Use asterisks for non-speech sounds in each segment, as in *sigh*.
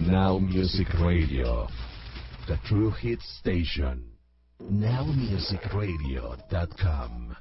Now Music Radio. The True Hit Station. NowMusicRadio.com.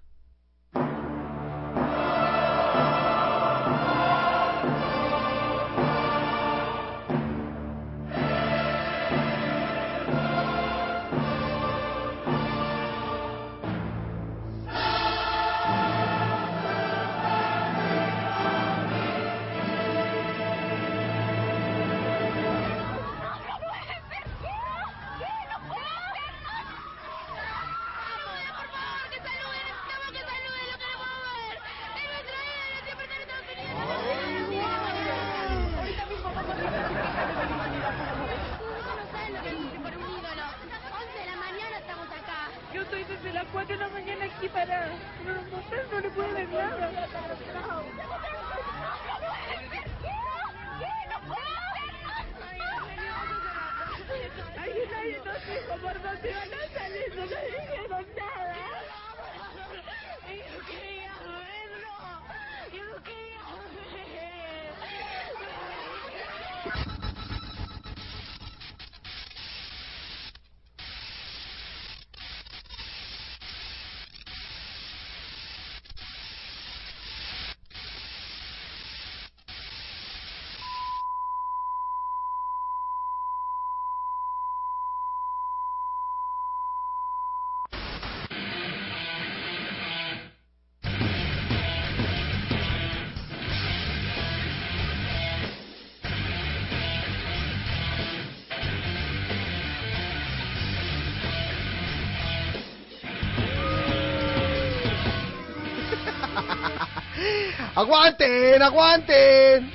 ¡Aguanten! ¡Aguanten!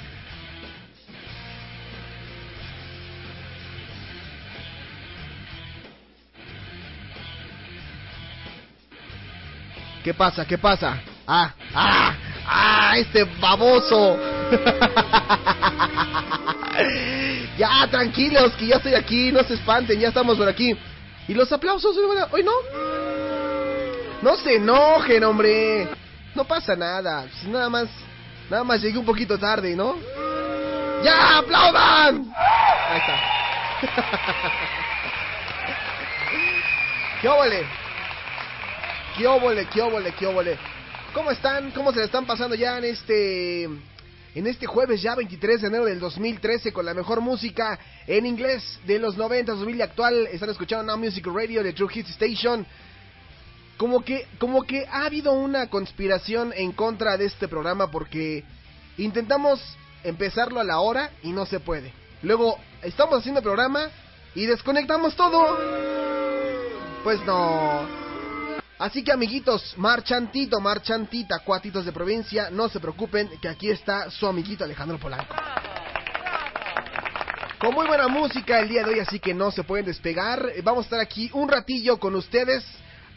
¿Qué pasa? ¿Qué pasa? Ah, ah, ah, este baboso. *laughs* ya, tranquilos, que ya estoy aquí, no se espanten, ya estamos por aquí. ¿Y los aplausos hoy no? No se enojen, hombre. No pasa nada, nada más, nada más llegué un poquito tarde, ¿no? ¡Ya, aplaudan! Ahí está. *laughs* ¿Qué óvole? ¿Qué óvole, qué óvole, qué óvole? ¿Cómo están? ¿Cómo se le están pasando ya en este en este jueves ya 23 de enero del 2013 con la mejor música en inglés de los 90, 2000 y actual. Están escuchando Now Music Radio de True Hits Station como que, como que ha habido una conspiración en contra de este programa porque intentamos empezarlo a la hora y no se puede. Luego estamos haciendo programa y desconectamos todo. Pues no. Así que amiguitos, marchantito, marchantita, cuatitos de provincia, no se preocupen que aquí está su amiguito Alejandro Polanco. Con muy buena música el día de hoy, así que no se pueden despegar. Vamos a estar aquí un ratillo con ustedes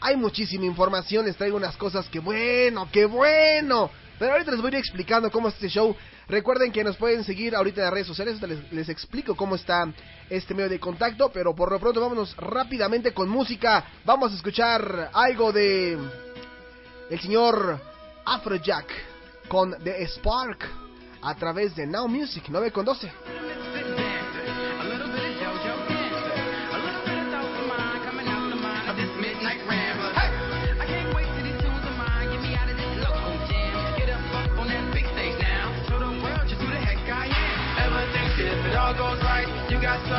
hay muchísima información, les traigo unas cosas que bueno, que bueno. Pero ahorita les voy a ir explicando cómo es este show. Recuerden que nos pueden seguir ahorita en las redes sociales, les, explico cómo está este medio de contacto, pero por lo pronto vámonos rápidamente con música. Vamos a escuchar algo de el señor Afrojack con The Spark a través de Now Music 9 con 12.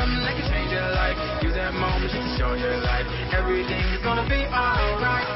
Something that can change your life. Use that moment just to show your life. Everything is gonna be alright,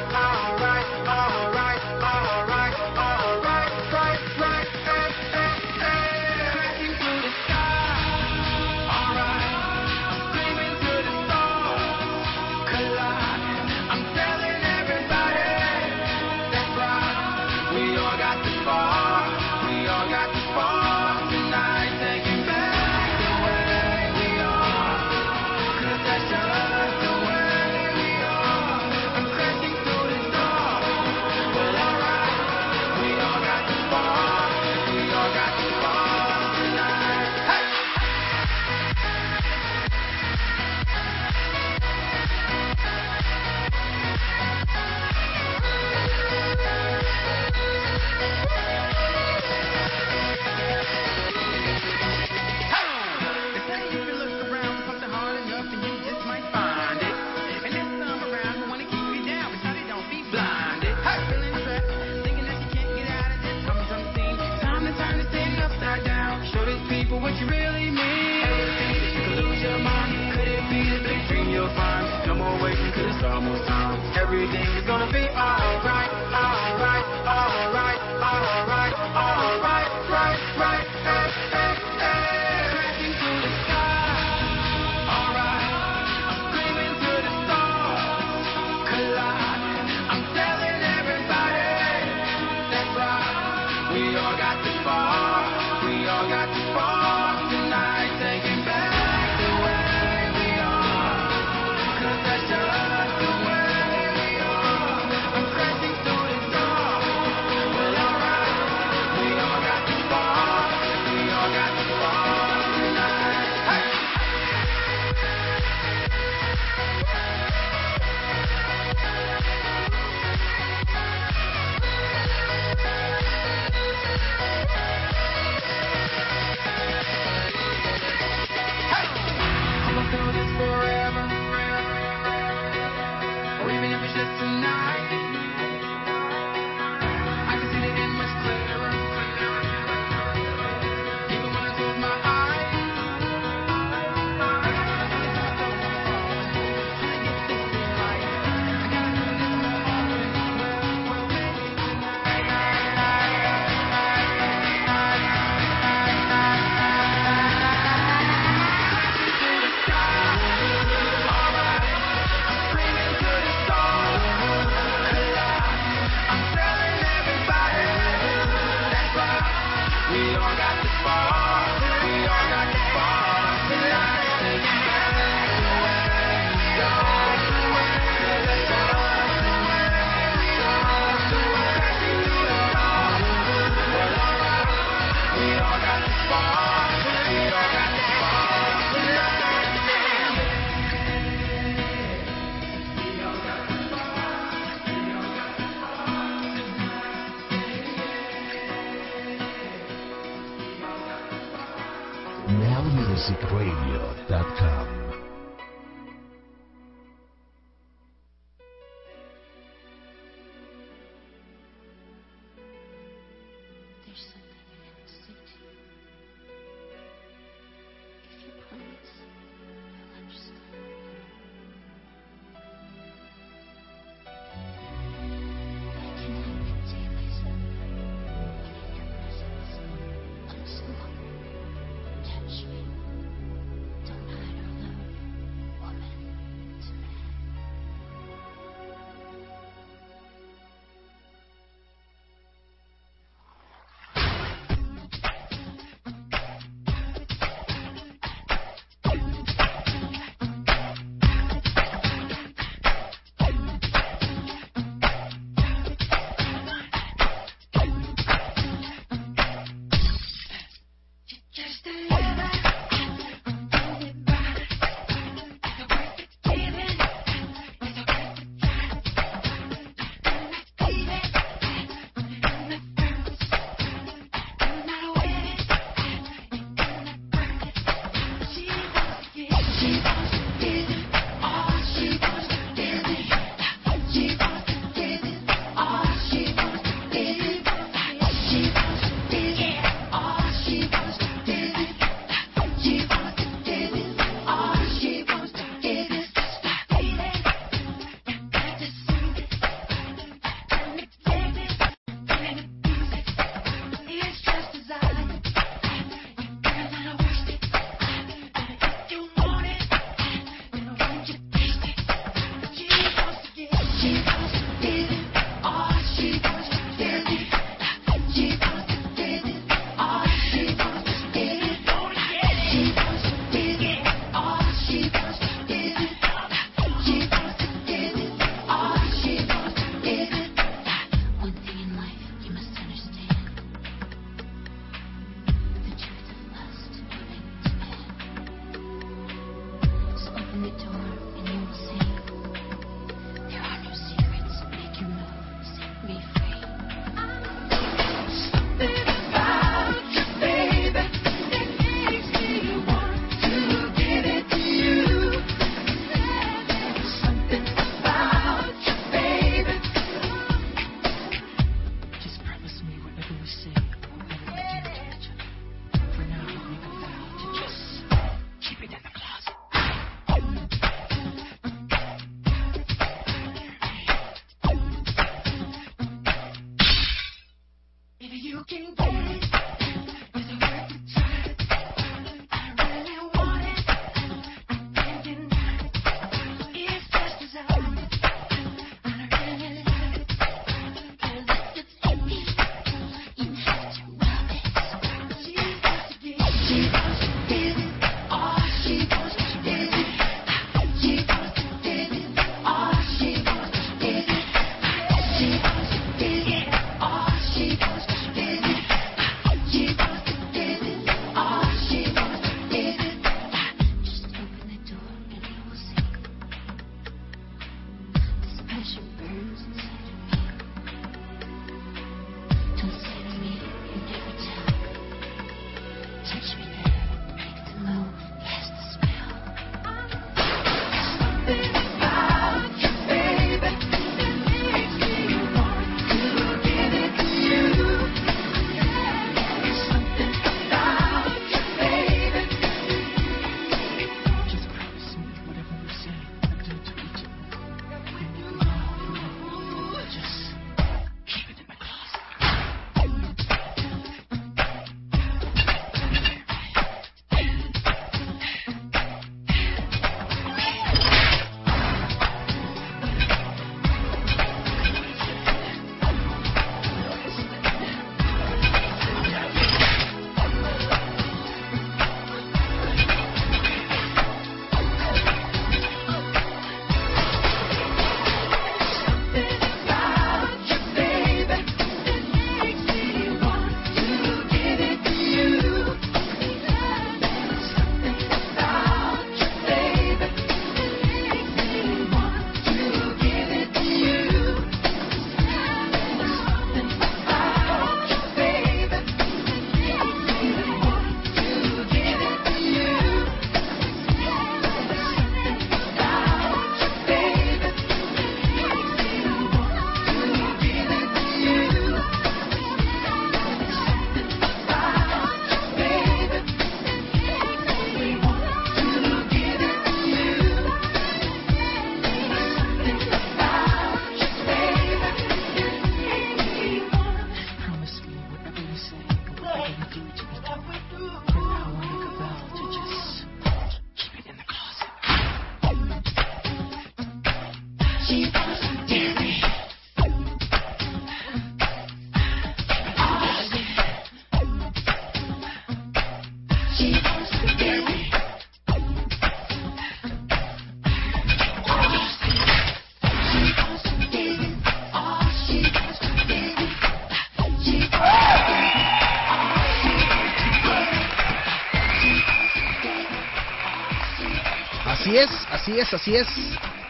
es, así es.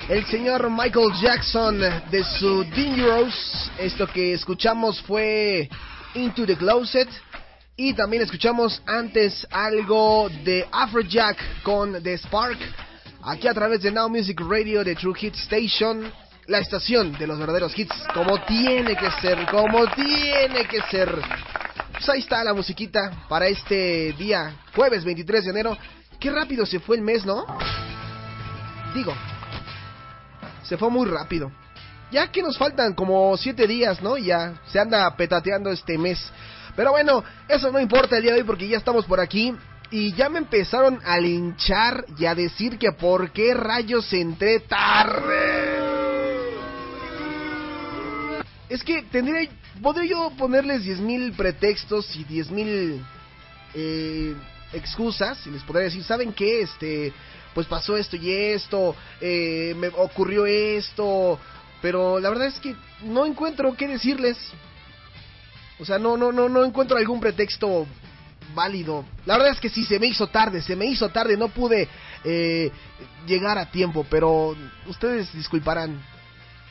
El señor Michael Jackson de su Dangerous. Esto que escuchamos fue Into the Closet. Y también escuchamos antes algo de Afrojack con The Spark. Aquí a través de Now Music Radio de True Hit Station. La estación de los verdaderos hits. Como tiene que ser, como tiene que ser. Pues ahí está la musiquita para este día, jueves 23 de enero. Qué rápido se fue el mes, ¿no? Digo, se fue muy rápido. Ya que nos faltan como 7 días, ¿no? Ya se anda petateando este mes. Pero bueno, eso no importa el día de hoy porque ya estamos por aquí. Y ya me empezaron a linchar y a decir que por qué rayos entré tarde. Es que tendría, podría yo ponerles 10.000 pretextos y 10.000 eh, excusas y les podría decir, ¿saben qué? Este, pues pasó esto y esto, eh, me ocurrió esto, pero la verdad es que no encuentro qué decirles. O sea, no, no, no, no encuentro algún pretexto válido. La verdad es que sí, se me hizo tarde, se me hizo tarde, no pude eh, llegar a tiempo, pero ustedes disculparán.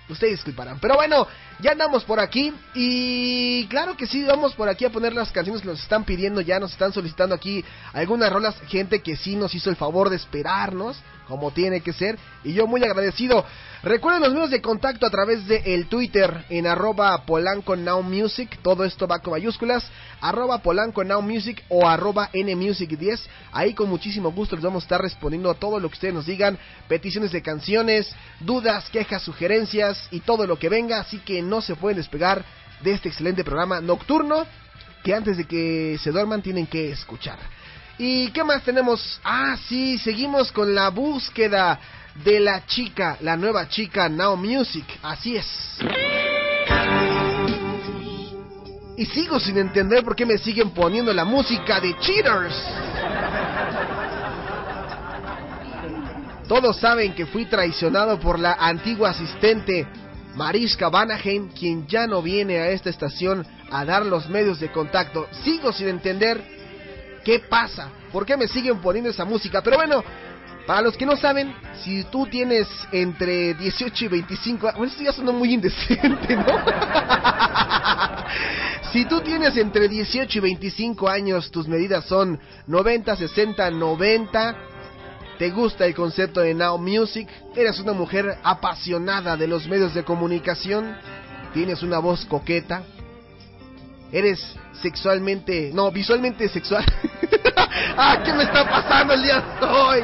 Ustedes disculparán. Pero bueno, ya andamos por aquí. Y claro que sí, vamos por aquí a poner las canciones que nos están pidiendo. Ya nos están solicitando aquí algunas rolas. Gente que sí nos hizo el favor de esperarnos. Como tiene que ser. Y yo muy agradecido. Recuerden los medios de contacto a través de el Twitter en arroba Polanco Now Music. Todo esto va con mayúsculas. Arroba Polanco Now Music o arroba NMusic 10. Ahí con muchísimo gusto les vamos a estar respondiendo a todo lo que ustedes nos digan. Peticiones de canciones, dudas, quejas, sugerencias y todo lo que venga. Así que no se pueden despegar de este excelente programa nocturno que antes de que se duerman tienen que escuchar. ¿Y qué más tenemos? Ah, sí, seguimos con la búsqueda de la chica, la nueva chica Now Music. Así es. Y sigo sin entender por qué me siguen poniendo la música de Cheaters. Todos saben que fui traicionado por la antigua asistente Mariska Vanaheim, quien ya no viene a esta estación a dar los medios de contacto. Sigo sin entender qué pasa, por qué me siguen poniendo esa música. Pero bueno, para los que no saben, si tú tienes entre 18 y 25 años, bueno, esto ya sonó muy indecente, ¿no? *laughs* si tú tienes entre 18 y 25 años, tus medidas son 90, 60, 90. ¿Te gusta el concepto de Now Music? ¿Eres una mujer apasionada de los medios de comunicación? ¿Tienes una voz coqueta? ¿Eres sexualmente, no, visualmente sexual? *laughs* ah, ¿qué me está pasando el día de hoy?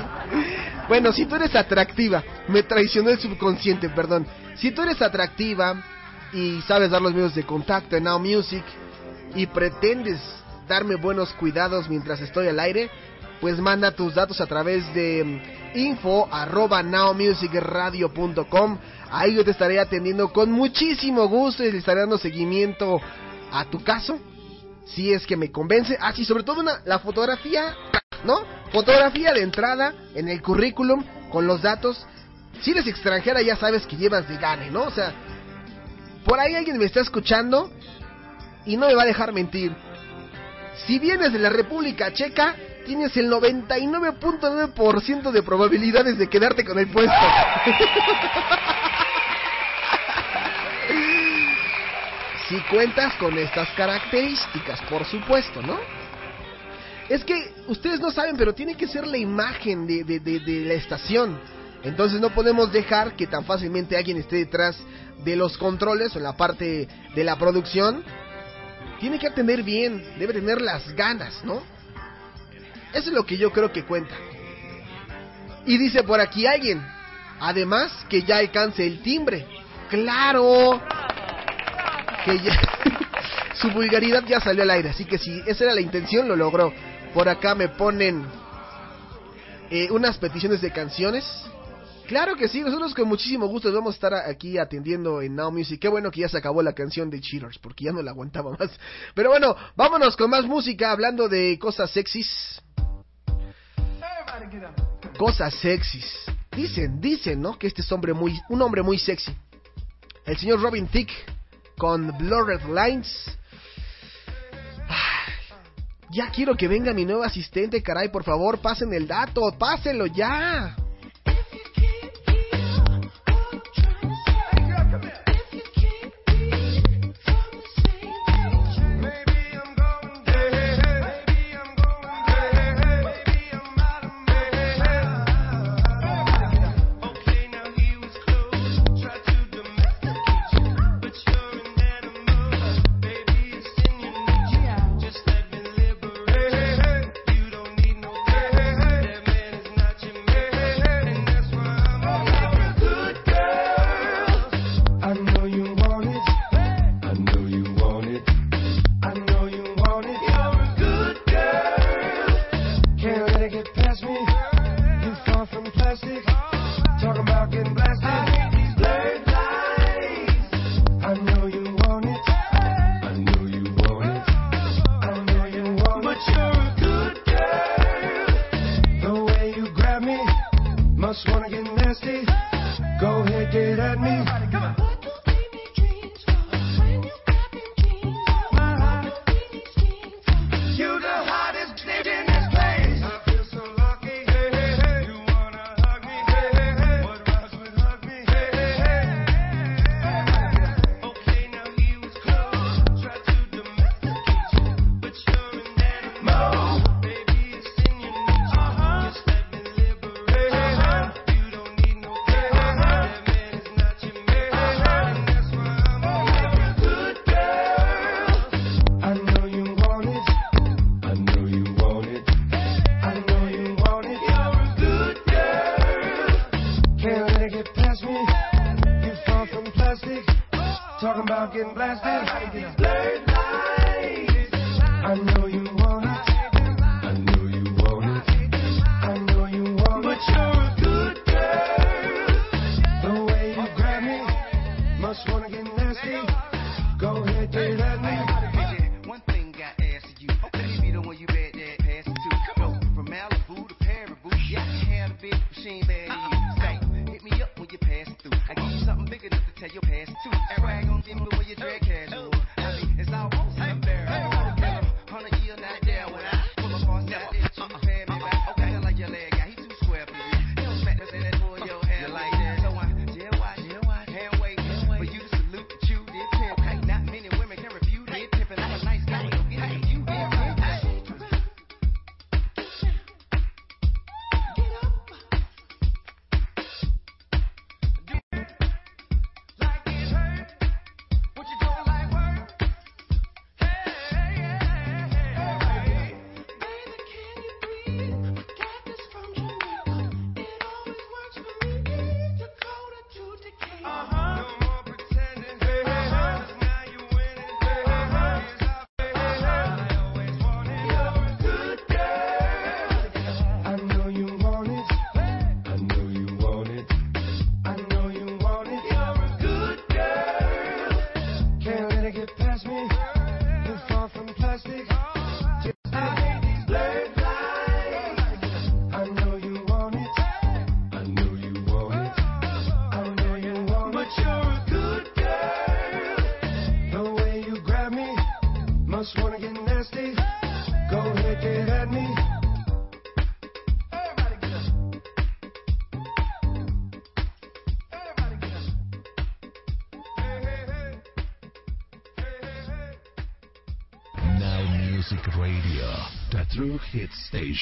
Bueno, si tú eres atractiva, me traicionó el subconsciente, perdón. Si tú eres atractiva y sabes dar los medios de contacto en Now Music y pretendes darme buenos cuidados mientras estoy al aire, pues manda tus datos a través de mm, info arroba nowmusicradio.com. Ahí yo te estaré atendiendo con muchísimo gusto y le estaré dando seguimiento a tu caso. Si es que me convence. Ah, sí, sobre todo una, la fotografía, ¿no? Fotografía de entrada en el currículum con los datos. Si eres extranjera ya sabes que llevas de gane, ¿no? O sea, por ahí alguien me está escuchando y no me va a dejar mentir. Si vienes de la República Checa, tienes el 99.9% de probabilidades de quedarte con el puesto. *laughs* si cuentas con estas características, por supuesto, ¿no? Es que ustedes no saben, pero tiene que ser la imagen de, de, de, de la estación. Entonces no podemos dejar que tan fácilmente alguien esté detrás de los controles o en la parte de la producción. Tiene que atender bien, debe tener las ganas, ¿no? Eso es lo que yo creo que cuenta. Y dice por aquí alguien, además que ya alcance el timbre. Claro, que ya, *laughs* su vulgaridad ya salió al aire, así que si esa era la intención, lo logró. Por acá me ponen eh, unas peticiones de canciones. Claro que sí, nosotros con muchísimo gusto vamos a estar aquí atendiendo en Now Music. Qué bueno que ya se acabó la canción de Cheaters, porque ya no la aguantaba más. Pero bueno, vámonos con más música hablando de cosas sexys. Cosas sexys. Dicen, dicen, ¿no? Que este es muy, un hombre muy sexy. El señor Robin Thicke con Blurred Lines. Ya quiero que venga mi nuevo asistente, caray, por favor, pasen el dato, pásenlo ya.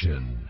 Nation.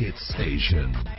Hit station.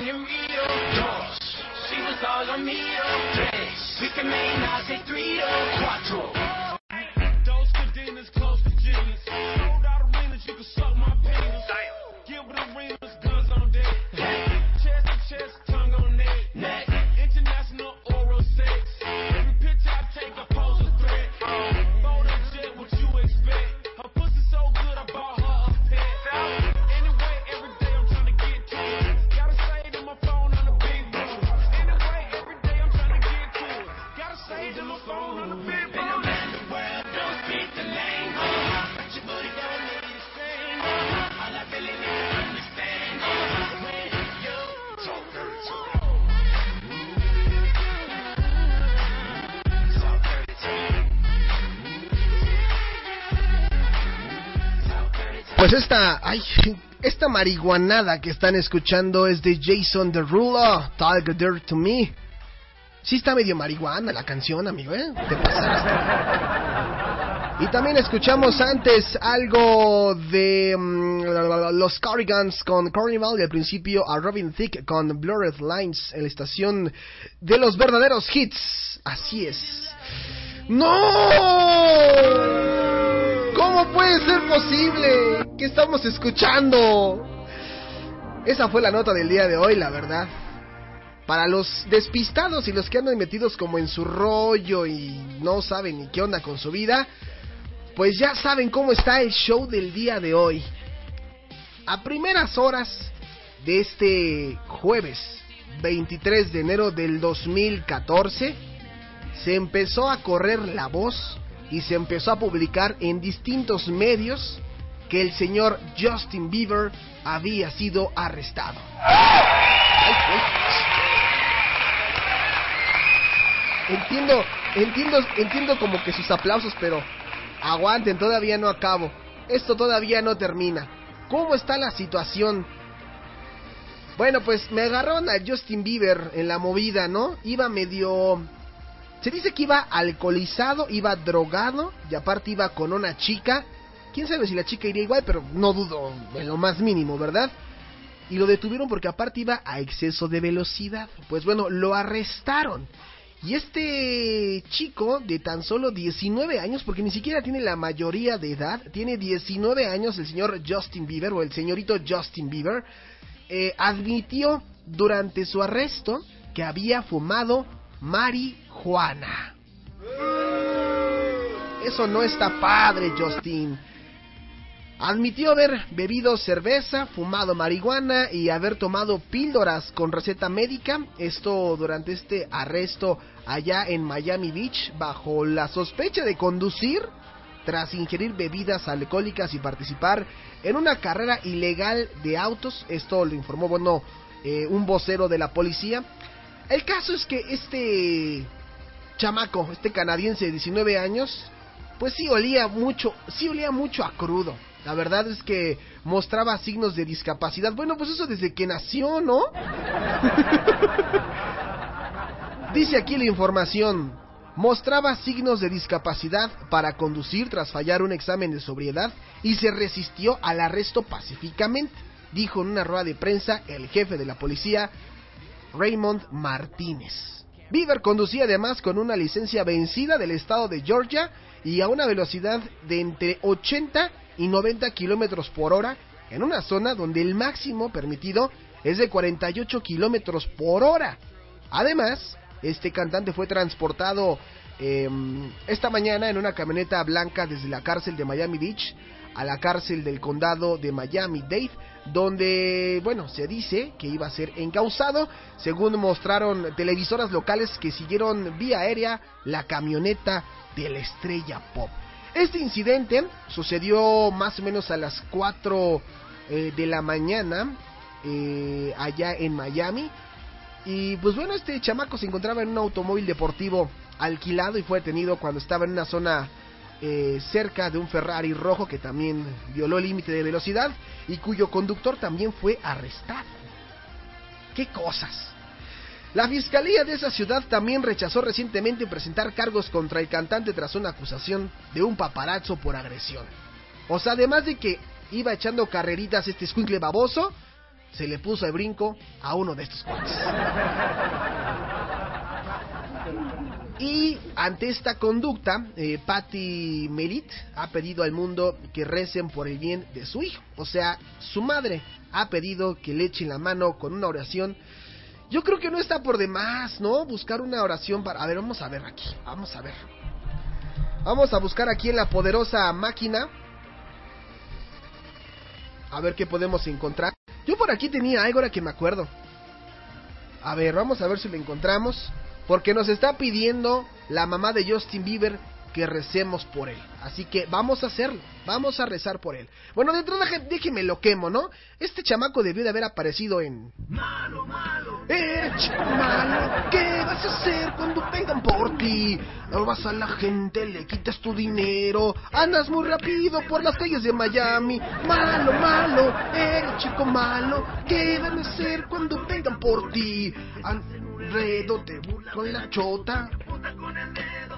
Me mío. Dos, she was all on mío. Tres, we can make now say three to cuatro. Those cadenas close to genius. Sold out arenas, you can suck my penis. Gilbert arenas, guns on esta, ay, esta marihuanada que están escuchando es de Jason Derulo, Talk Dirt to Me. Sí está medio marihuana la canción, amigo, ¿eh? Te pasaste. Y también escuchamos antes algo de mm, los Cardigans con Carnival y al principio a Robin Thicke con Blurred Lines en la estación de los verdaderos hits. Así es. ¡No! ¿Cómo puede ser posible? ¿Qué estamos escuchando? Esa fue la nota del día de hoy, la verdad. Para los despistados y los que andan metidos como en su rollo y no saben ni qué onda con su vida, pues ya saben cómo está el show del día de hoy. A primeras horas de este jueves 23 de enero del 2014, se empezó a correr la voz y se empezó a publicar en distintos medios que el señor Justin Bieber había sido arrestado. Güey. Entiendo, entiendo, entiendo como que sus aplausos, pero aguanten, todavía no acabo. Esto todavía no termina. ¿Cómo está la situación? Bueno, pues me agarraron a Justin Bieber en la movida, ¿no? Iba medio... Se dice que iba alcoholizado, iba drogado y aparte iba con una chica. Quién sabe si la chica iría igual, pero no dudo en lo más mínimo, ¿verdad? Y lo detuvieron porque aparte iba a exceso de velocidad. Pues bueno, lo arrestaron. Y este chico de tan solo 19 años, porque ni siquiera tiene la mayoría de edad, tiene 19 años el señor Justin Bieber o el señorito Justin Bieber, eh, admitió durante su arresto que había fumado marihuana. Eso no está padre, Justin. Admitió haber bebido cerveza, fumado marihuana y haber tomado píldoras con receta médica. Esto durante este arresto allá en Miami Beach bajo la sospecha de conducir tras ingerir bebidas alcohólicas y participar en una carrera ilegal de autos. Esto lo informó, bueno, eh, un vocero de la policía. El caso es que este chamaco, este canadiense de 19 años, pues sí olía mucho, sí olía mucho a crudo. La verdad es que mostraba signos de discapacidad. Bueno, pues eso desde que nació, ¿no? *laughs* Dice aquí la información. Mostraba signos de discapacidad para conducir tras fallar un examen de sobriedad y se resistió al arresto pacíficamente, dijo en una rueda de prensa el jefe de la policía, Raymond Martínez. Bieber conducía además con una licencia vencida del estado de Georgia y a una velocidad de entre 80 y 90 kilómetros por hora en una zona donde el máximo permitido es de 48 kilómetros por hora. Además, este cantante fue transportado eh, esta mañana en una camioneta blanca desde la cárcel de Miami Beach a la cárcel del condado de Miami-Dade, donde, bueno, se dice que iba a ser encausado, según mostraron televisoras locales que siguieron vía aérea la camioneta de la estrella pop. Este incidente sucedió más o menos a las 4 eh, de la mañana eh, allá en Miami. Y pues bueno, este chamaco se encontraba en un automóvil deportivo alquilado y fue detenido cuando estaba en una zona eh, cerca de un Ferrari rojo que también violó el límite de velocidad y cuyo conductor también fue arrestado. ¿Qué cosas? La fiscalía de esa ciudad también rechazó recientemente presentar cargos contra el cantante tras una acusación de un paparazzo por agresión. O sea, además de que iba echando carreritas este escuincle baboso, se le puso de brinco a uno de estos cuates. Y ante esta conducta, eh, Patty Merit ha pedido al mundo que recen por el bien de su hijo. O sea, su madre ha pedido que le echen la mano con una oración. Yo creo que no está por demás, ¿no? Buscar una oración para... A ver, vamos a ver aquí. Vamos a ver. Vamos a buscar aquí en la poderosa máquina. A ver qué podemos encontrar. Yo por aquí tenía algo ahora que me acuerdo. A ver, vamos a ver si lo encontramos. Porque nos está pidiendo la mamá de Justin Bieber que recemos por él. Así que vamos a hacerlo. Vamos a rezar por él. Bueno, de entrada déjeme lo quemo, ¿no? Este chamaco debió de haber aparecido en... Malo, malo. Eh, chico malo. ¿Qué vas a hacer cuando vengan por ti? Robas a la gente, le quitas tu dinero. Andas muy rápido por las calles de Miami. Malo, malo. Eres chico malo. ¿Qué van a hacer cuando vengan por ti? Alfredo te burla con la chota.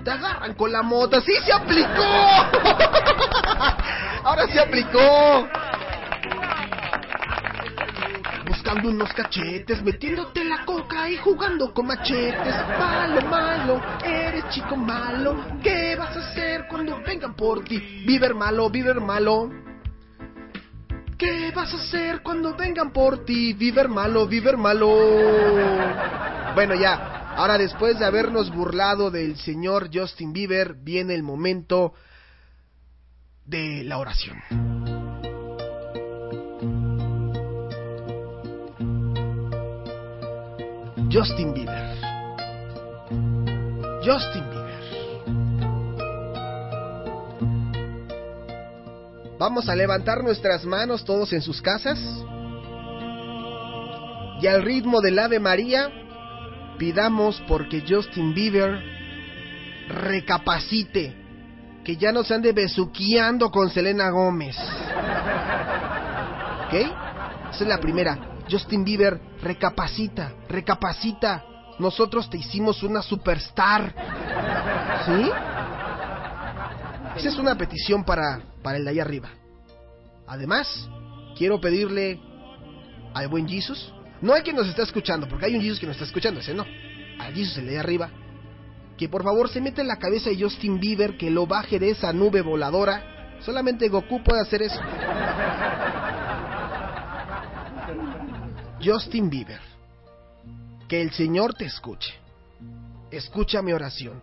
Te agarran con la mota. ¡Sí se aplicó! *laughs* Ahora se aplicó. Buscando unos cachetes, metiéndote la coca y jugando con machetes. Malo, malo, eres chico malo. ¿Qué vas a hacer cuando vengan por ti? Viver malo, viver malo. ¿Qué vas a hacer cuando vengan por ti? Viver malo, viver malo. Bueno, ya. Ahora, después de habernos burlado del señor Justin Bieber, viene el momento de la oración. Justin Bieber. Justin Bieber. Vamos a levantar nuestras manos todos en sus casas. Y al ritmo del Ave María, pidamos porque Justin Bieber recapacite. Que ya no se ande besuqueando con Selena Gómez. ¿Ok? Esa es la primera. Justin Bieber, recapacita, recapacita. Nosotros te hicimos una superstar. ¿Sí? Es una petición para, para el de allá arriba. Además, quiero pedirle al buen Jesus, no hay quien nos está escuchando, porque hay un Jesus que nos está escuchando, ese no. Al Jesus el de allá arriba, que por favor se meta en la cabeza de Justin Bieber que lo baje de esa nube voladora. Solamente Goku puede hacer eso. Justin Bieber, que el Señor te escuche. Escucha mi oración.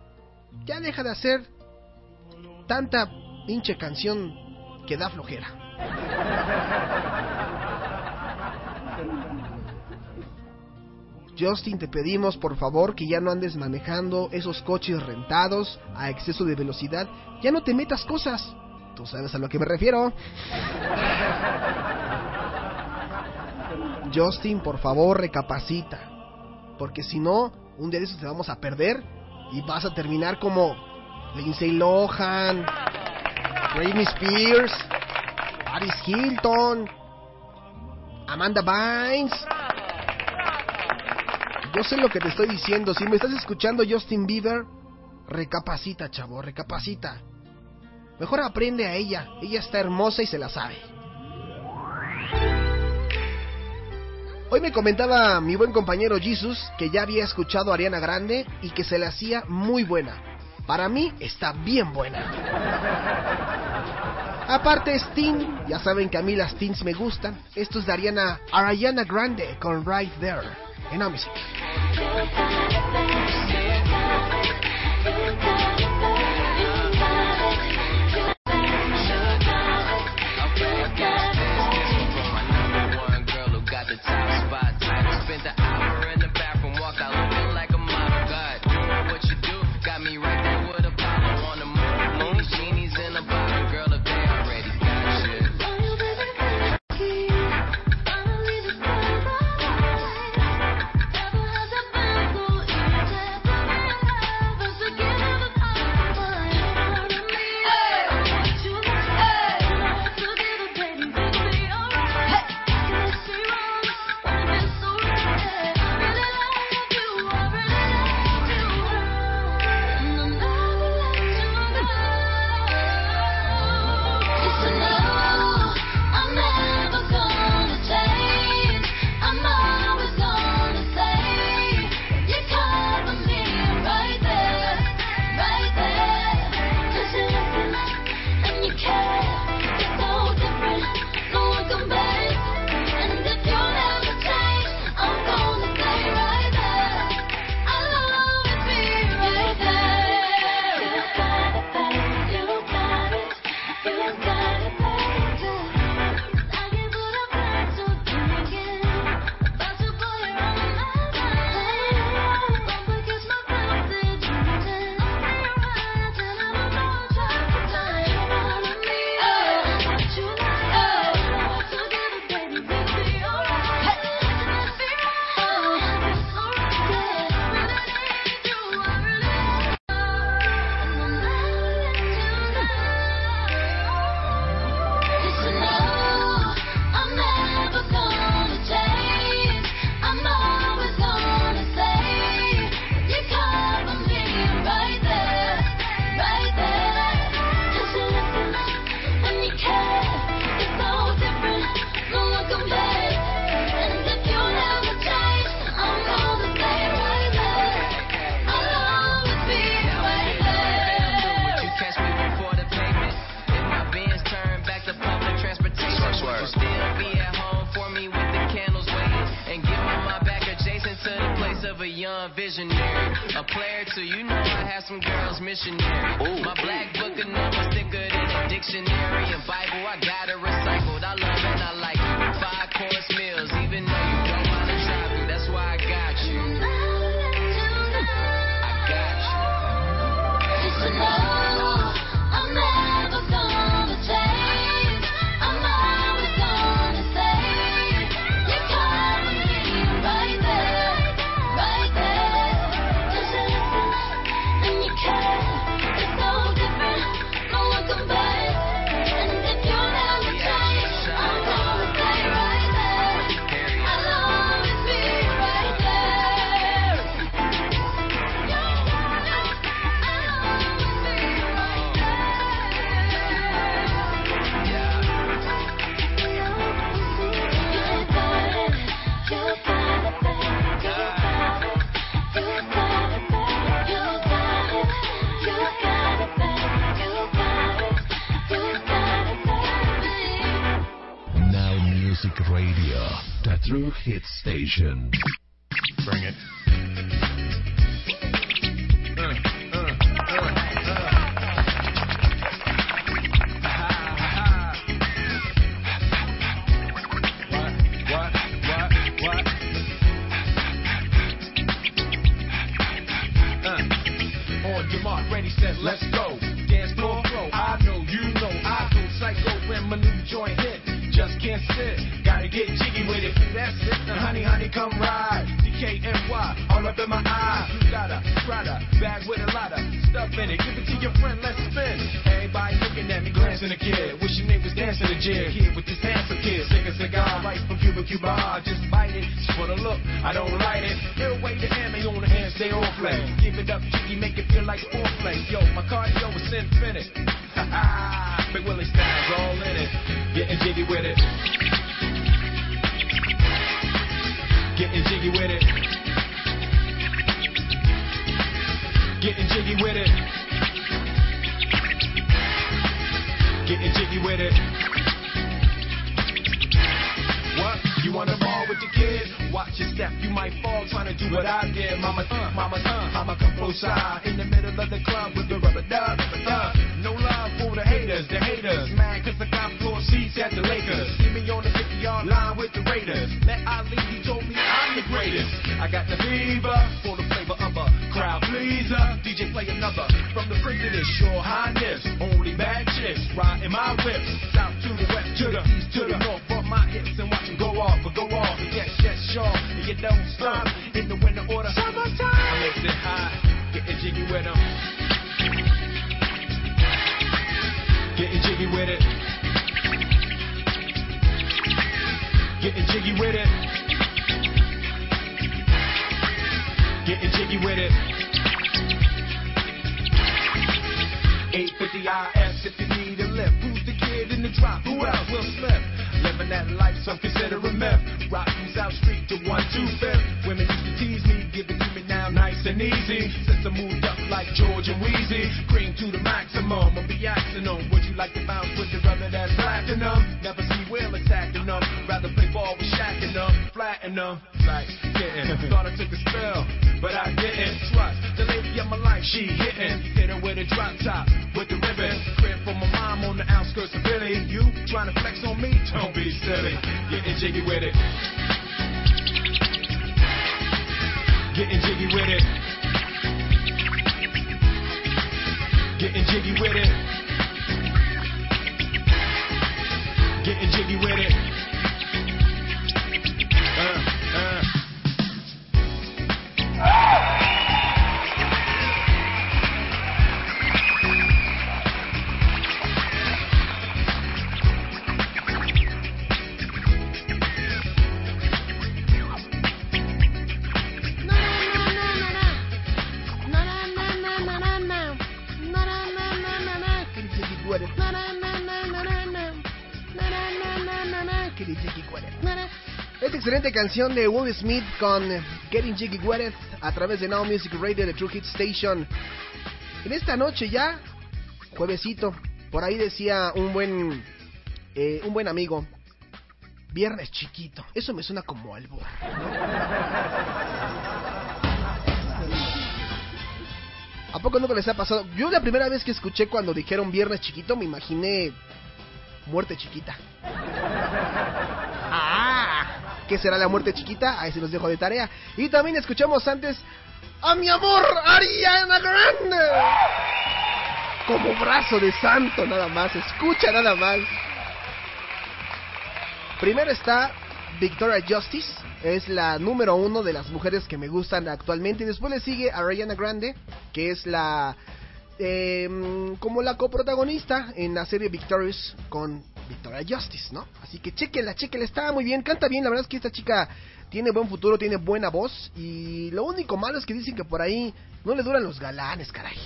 Ya deja de hacer tanta pinche canción que da flojera. Justin, te pedimos por favor que ya no andes manejando esos coches rentados a exceso de velocidad. Ya no te metas cosas. Tú sabes a lo que me refiero. Justin, por favor, recapacita. Porque si no, un día de esos te vamos a perder y vas a terminar como Lindsay Lohan, Britney Spears, Paris Hilton, Amanda Bynes. Yo sé lo que te estoy diciendo. Si me estás escuchando, Justin Bieber, recapacita, chavo, recapacita. Mejor aprende a ella. Ella está hermosa y se la sabe. Hoy me comentaba mi buen compañero Jesus que ya había escuchado a Ariana Grande y que se le hacía muy buena. Para mí está bien buena. Aparte es ya saben que a mí las teens me gustan. Estos darían a Ariana Grande con Right There en Omisic. Canción de Will Smith con Getting Jiggy With It a través de Now Music Radio de True Hit Station. En esta noche ya, juevesito, por ahí decía un buen, eh, un buen amigo, viernes chiquito. Eso me suena como albur. ¿A poco nunca les ha pasado? Yo la primera vez que escuché cuando dijeron viernes chiquito me imaginé muerte chiquita. ¿Qué será la muerte chiquita? Ahí se los dejo de tarea. Y también escuchamos antes a mi amor Ariana Grande. Como brazo de santo nada más, escucha nada más. Primero está Victoria Justice, es la número uno de las mujeres que me gustan actualmente. Y después le sigue Ariana Grande, que es la eh, como la coprotagonista en la serie Victorious con Victoria Justice, ¿no? Así que chequenla, chequenla, está muy bien, canta bien, la verdad es que esta chica tiene buen futuro, tiene buena voz y lo único malo es que dicen que por ahí no le duran los galanes, caray.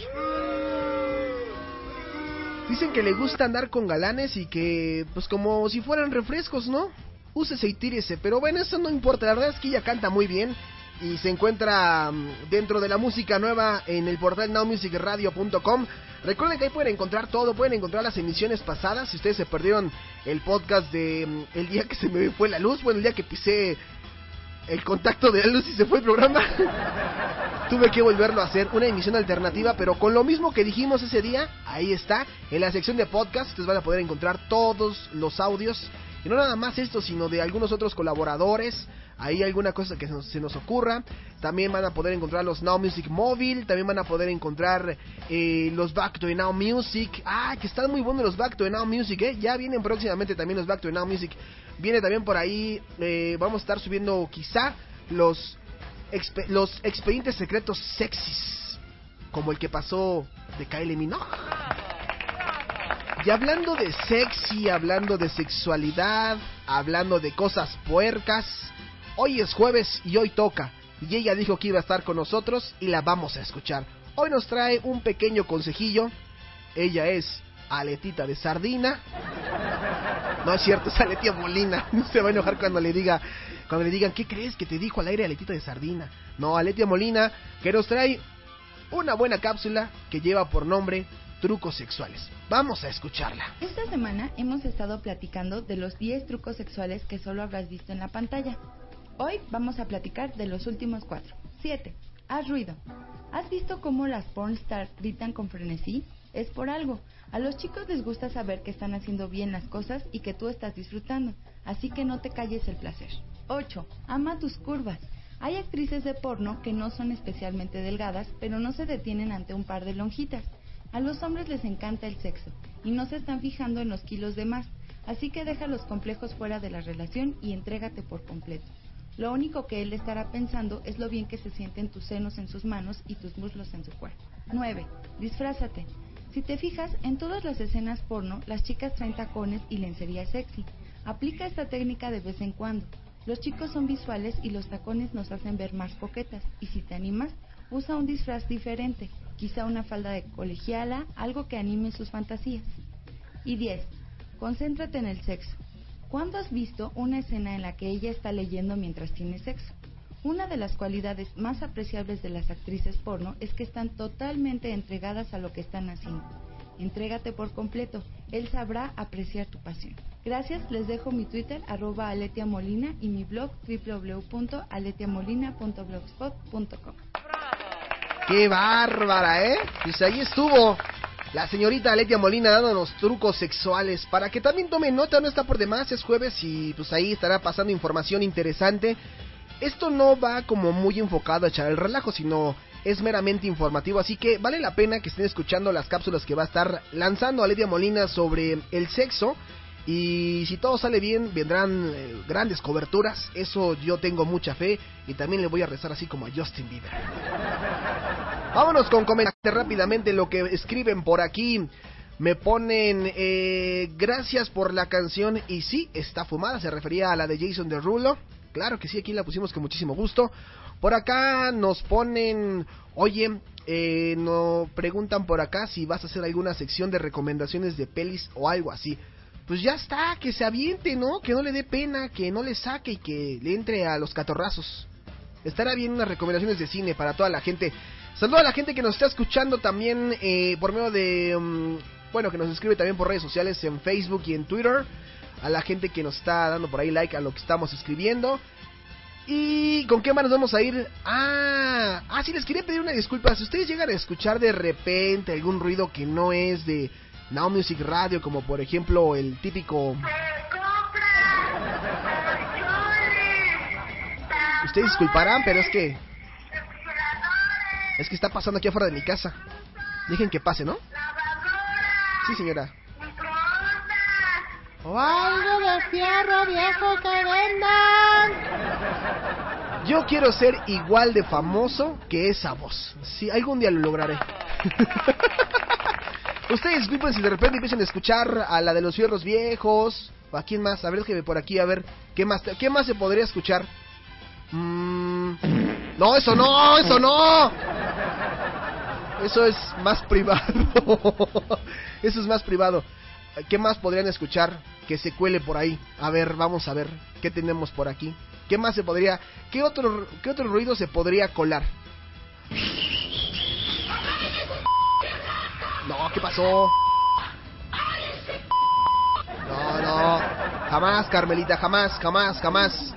Dicen que le gusta andar con galanes y que, pues como si fueran refrescos, ¿no? Úsese y tírese, pero bueno, eso no importa, la verdad es que ella canta muy bien y se encuentra mm, dentro de la música nueva en el portal nowmusicradio.com. Recuerden que ahí pueden encontrar todo, pueden encontrar las emisiones pasadas. Si ustedes se perdieron el podcast de mm, el día que se me fue la luz, bueno, el día que pisé el contacto de la luz y se fue el programa, *laughs* tuve que volverlo a hacer, una emisión alternativa, pero con lo mismo que dijimos ese día, ahí está, en la sección de podcast, ustedes van a poder encontrar todos los audios, y no nada más esto, sino de algunos otros colaboradores, ahí alguna cosa que se nos, ocurra. También van a poder encontrar los Now Music Móvil. También van a poder encontrar eh, los Back to Now Music. Ah, que están muy buenos los Back to Now Music, ¿eh? Ya vienen próximamente también los Back to Now Music. Viene también por ahí. eh, vamos a estar subiendo quizá los los expedientes secretos sexys, como el que pasó de Kylie Minogue. Y hablando de sexy, hablando de sexualidad, hablando de cosas puercas, hoy es jueves y hoy toca. Y ella dijo que iba a estar con nosotros y la vamos a escuchar. Hoy nos trae un pequeño consejillo. Ella es Aletita de Sardina. No es cierto, es Aletia Molina. No se va a enojar cuando le diga, cuando le digan, ¿qué crees que te dijo al aire Aletita de Sardina? No, Aletia Molina, que nos trae una buena cápsula que lleva por nombre Trucos Sexuales. Vamos a escucharla. Esta semana hemos estado platicando de los 10 trucos sexuales que solo habrás visto en la pantalla. Hoy vamos a platicar de los últimos 4. 7. Haz ruido. ¿Has visto cómo las pornstar gritan con frenesí? Es por algo. A los chicos les gusta saber que están haciendo bien las cosas y que tú estás disfrutando, así que no te calles el placer. 8. Ama tus curvas. Hay actrices de porno que no son especialmente delgadas, pero no se detienen ante un par de lonjitas. A los hombres les encanta el sexo y no se están fijando en los kilos de más, así que deja los complejos fuera de la relación y entrégate por completo. Lo único que él estará pensando es lo bien que se sienten tus senos en sus manos y tus muslos en su cuerpo. 9. Disfrázate. Si te fijas, en todas las escenas porno, las chicas traen tacones y lencería sexy. Aplica esta técnica de vez en cuando. Los chicos son visuales y los tacones nos hacen ver más coquetas. Y si te animas, usa un disfraz diferente, quizá una falda de colegiala, algo que anime sus fantasías. Y 10. Concéntrate en el sexo. ¿Cuándo has visto una escena en la que ella está leyendo mientras tiene sexo? Una de las cualidades más apreciables de las actrices porno es que están totalmente entregadas a lo que están haciendo. Entrégate por completo, él sabrá apreciar tu pasión. Gracias, les dejo mi Twitter, arroba Aletia Molina, y mi blog www.aletiamolina.blogspot.com. ¡Qué bárbara, eh! Pues ahí estuvo la señorita Aletia Molina dándonos trucos sexuales. Para que también tomen nota, no está por demás, es jueves y pues ahí estará pasando información interesante. Esto no va como muy enfocado a echar el relajo, sino es meramente informativo. Así que vale la pena que estén escuchando las cápsulas que va a estar lanzando Aletia Molina sobre el sexo. Y si todo sale bien, vendrán eh, grandes coberturas. Eso yo tengo mucha fe. Y también le voy a rezar así como a Justin Bieber. Vámonos con comentarios rápidamente lo que escriben por aquí. Me ponen eh, gracias por la canción y sí, está fumada, se refería a la de Jason Derulo. Claro que sí, aquí la pusimos con muchísimo gusto. Por acá nos ponen, oye, eh, no preguntan por acá si vas a hacer alguna sección de recomendaciones de pelis o algo así. Pues ya está, que se aviente, ¿no? Que no le dé pena, que no le saque y que le entre a los catorrazos. Estará bien unas recomendaciones de cine para toda la gente. Saludo a la gente que nos está escuchando también eh, por medio de... um, bueno, que nos escribe también por redes sociales en Facebook y en Twitter. A la gente que nos está dando por ahí like a lo que estamos escribiendo. ¿Y con qué más vamos a ir? Ah, ah, sí, les quería pedir una disculpa. Si ustedes llegan a escuchar de repente algún ruido que no es de Now Music Radio, como por ejemplo el típico... Ustedes disculparán, pero es que... Es que está pasando aquí afuera de mi casa. Dejen que pase, ¿no? Sí, señora. O algo de fierro viejo que vendan. Yo quiero ser igual de famoso que esa voz. Sí, algún día lo lograré. *laughs* Ustedes disculpen si de repente empiezan a escuchar a la de los fierros viejos. ¿O a quién más? A ver, déjeme por aquí, a ver. ¿Qué más, qué más se podría escuchar? Mm, no, eso no, eso no. Eso es más privado. *laughs* Eso es más privado. ¿Qué más podrían escuchar que se cuele por ahí? A ver, vamos a ver qué tenemos por aquí. ¿Qué más se podría, qué otro, qué otro ruido se podría colar? ¿Qué pasó? No, no, jamás, Carmelita, jamás, jamás, jamás.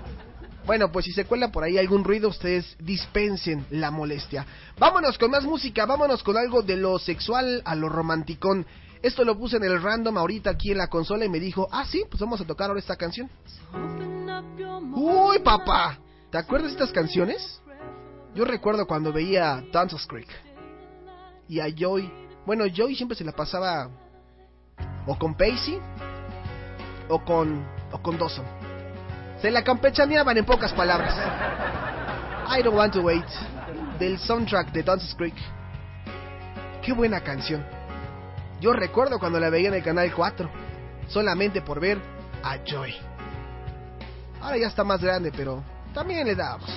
Bueno, pues si se cuela por ahí algún ruido, ustedes dispensen la molestia. Vámonos con más música, vámonos con algo de lo sexual a lo romanticón. Esto lo puse en el random ahorita aquí en la consola y me dijo, ah, sí, pues vamos a tocar ahora esta canción. Uy, papá, ¿te acuerdas de estas canciones? Yo recuerdo cuando veía Dawson's Creek y a Joy. Bueno, Joey siempre se la pasaba o con Pacey o con, o con Dawson. Se la campechaneaban en pocas palabras. I Don't Want to Wait, del soundtrack de Dance Creek. Qué buena canción. Yo recuerdo cuando la veía en el canal 4, solamente por ver a Joy. Ahora ya está más grande, pero también le dábamos.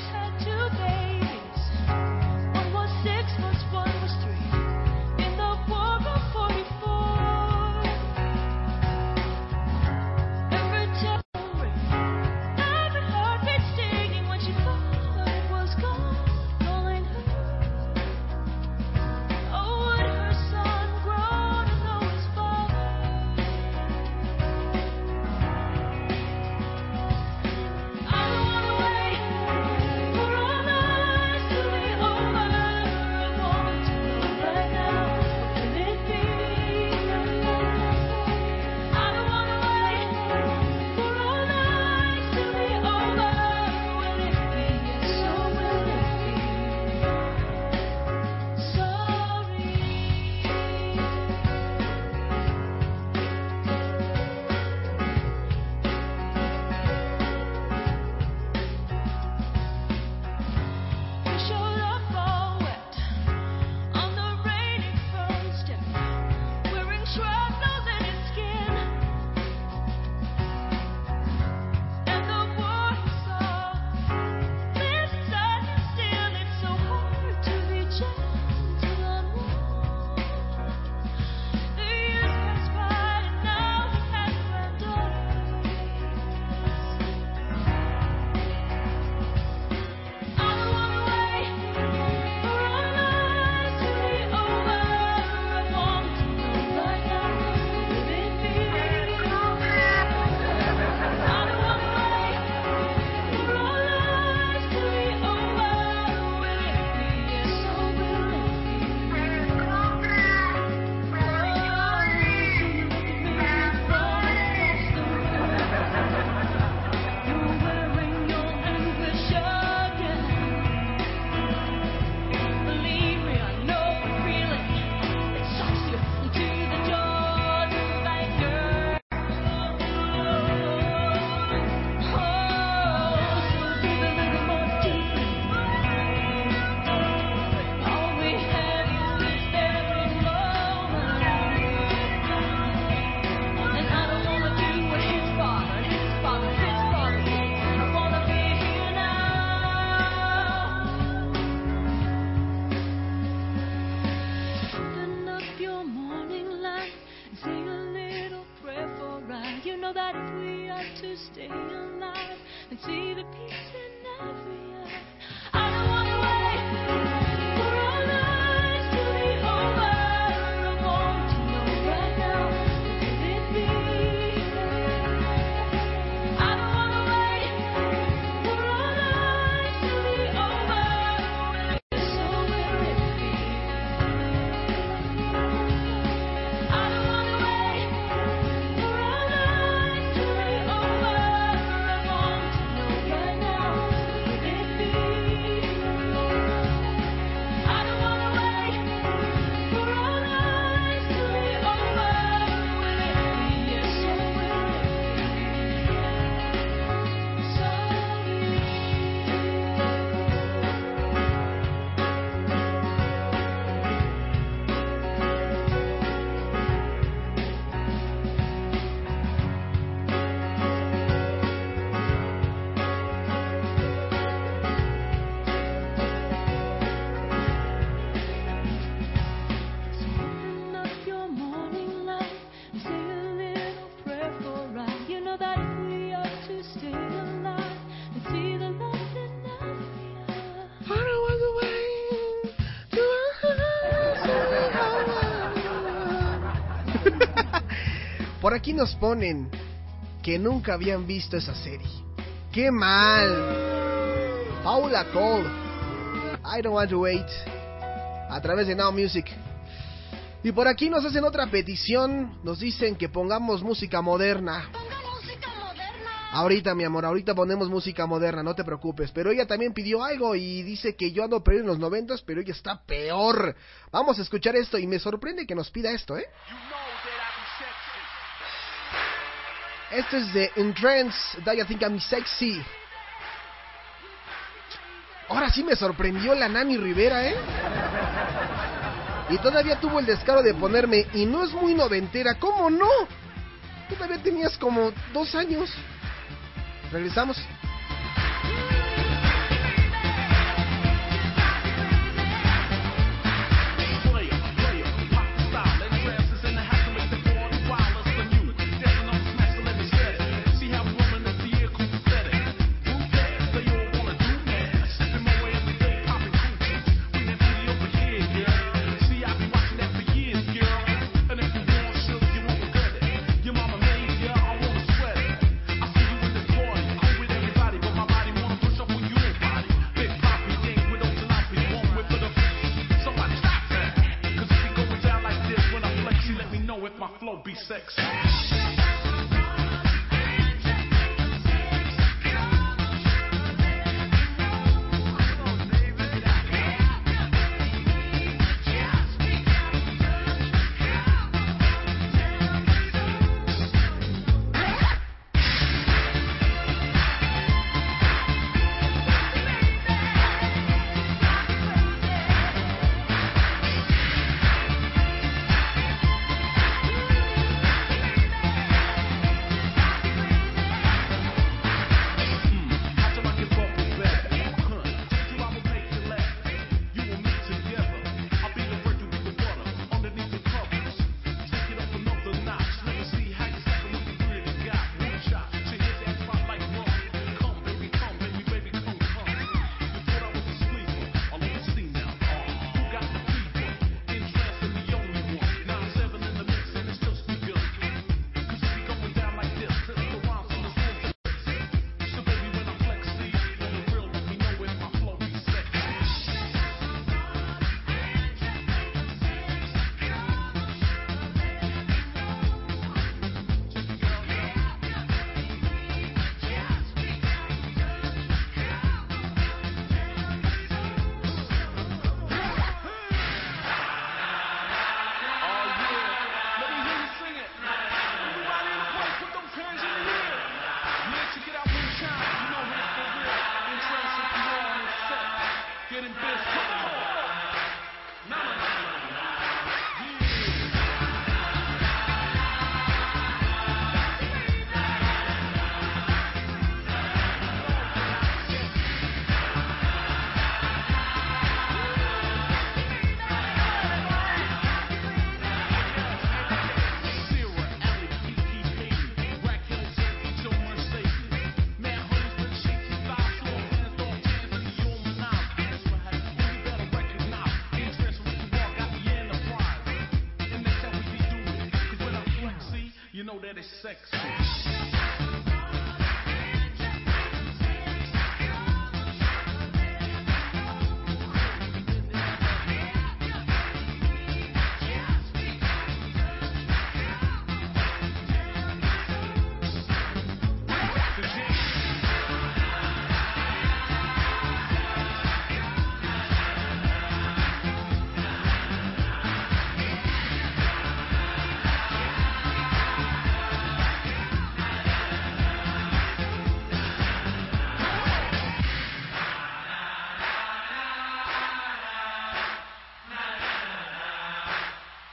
nos ponen que nunca habían visto esa serie. ¡Qué mal! Paula Cole, I Don't Want to Wait, a través de Now Music. Y por aquí nos hacen otra petición, nos dicen que pongamos música moderna. Ahorita, mi amor, ahorita ponemos música moderna, no te preocupes. Pero ella también pidió algo y dice que yo ando peor en los noventas, pero ella está peor. Vamos a escuchar esto y me sorprende que nos pida esto, ¿eh? Esto es de Entrance, Do You Think I'm Sexy. Ahora sí me sorprendió la Nani Rivera, ¿eh? Y todavía tuvo el descaro de ponerme, y no es muy noventera, ¿cómo no? Todavía tenías como dos años. Regresamos.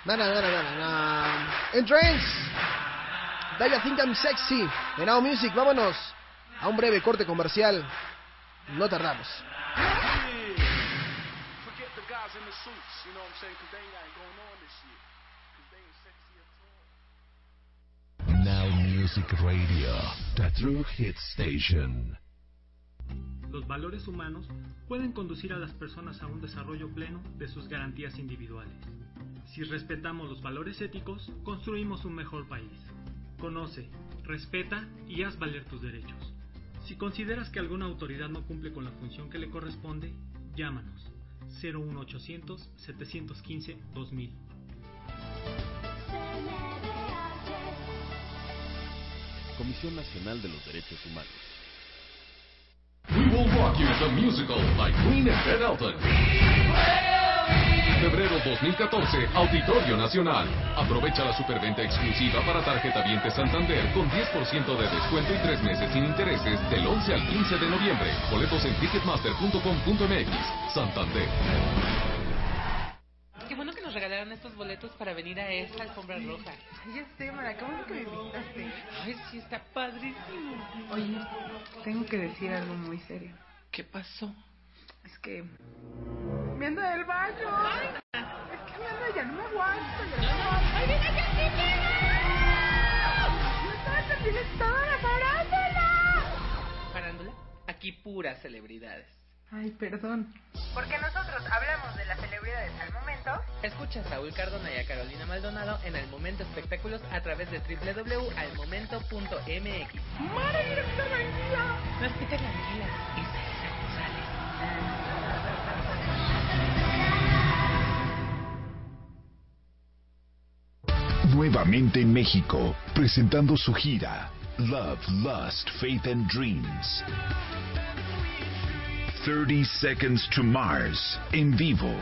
Na, na, na, na. Entrance. Daya Think I'm Sexy. En Now Music, vámonos a un breve corte comercial. No tardamos. Forget the guys in the suits, you know what I'm saying? Because they ain't going on this shit. Because they ain't sexy at all. Now Music Radio, the true hit station. Los valores humanos pueden conducir a las personas a un desarrollo pleno de sus garantías individuales. Si respetamos los valores éticos, construimos un mejor país. Conoce, respeta y haz valer tus derechos. Si consideras que alguna autoridad no cumple con la función que le corresponde, llámanos 01800 715 2000. Comisión Nacional de los Derechos Humanos. Will rock you the musical by Queen and Ed Elton. Febrero 2014, Auditorio Nacional. Aprovecha la superventa exclusiva para tarjeta Viente Santander con 10% de descuento y 3 meses sin intereses del 11 al 15 de noviembre. Boletos en ticketmaster.com.mx. Santander. Regalaron estos boletos para venir a esta alfombra roja. Ya sé, Mara, ¿cómo que me invitaste? Ay, sí, está padrísimo. Oye, tengo que decir algo muy serio. ¿Qué pasó? Es que... ¡Me anda del baño! Es que me anda, ya no me aguanto. Ya no me aguanto. ¡Ay, mira que aquí ¡No tienes toda la farándula! ¿Farándula? Aquí puras celebridades. Ay, perdón. Porque nosotros hablamos de las celebridades al momento. Escucha a Saúl Cardona y a Carolina Maldonado en Al Momento Espectáculos a través de www.almomento.mx. ¡Mara, tranquila! No es Peter es Elsa González. Nuevamente en México, presentando su gira Love, Lust, Faith and Dreams. 30 Seconds to Mars, en vivo.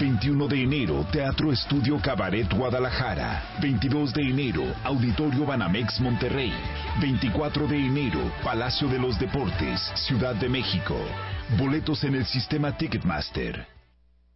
21 de enero, Teatro Estudio Cabaret Guadalajara. 22 de enero, Auditorio Banamex Monterrey. 24 de enero, Palacio de los Deportes, Ciudad de México. Boletos en el sistema Ticketmaster.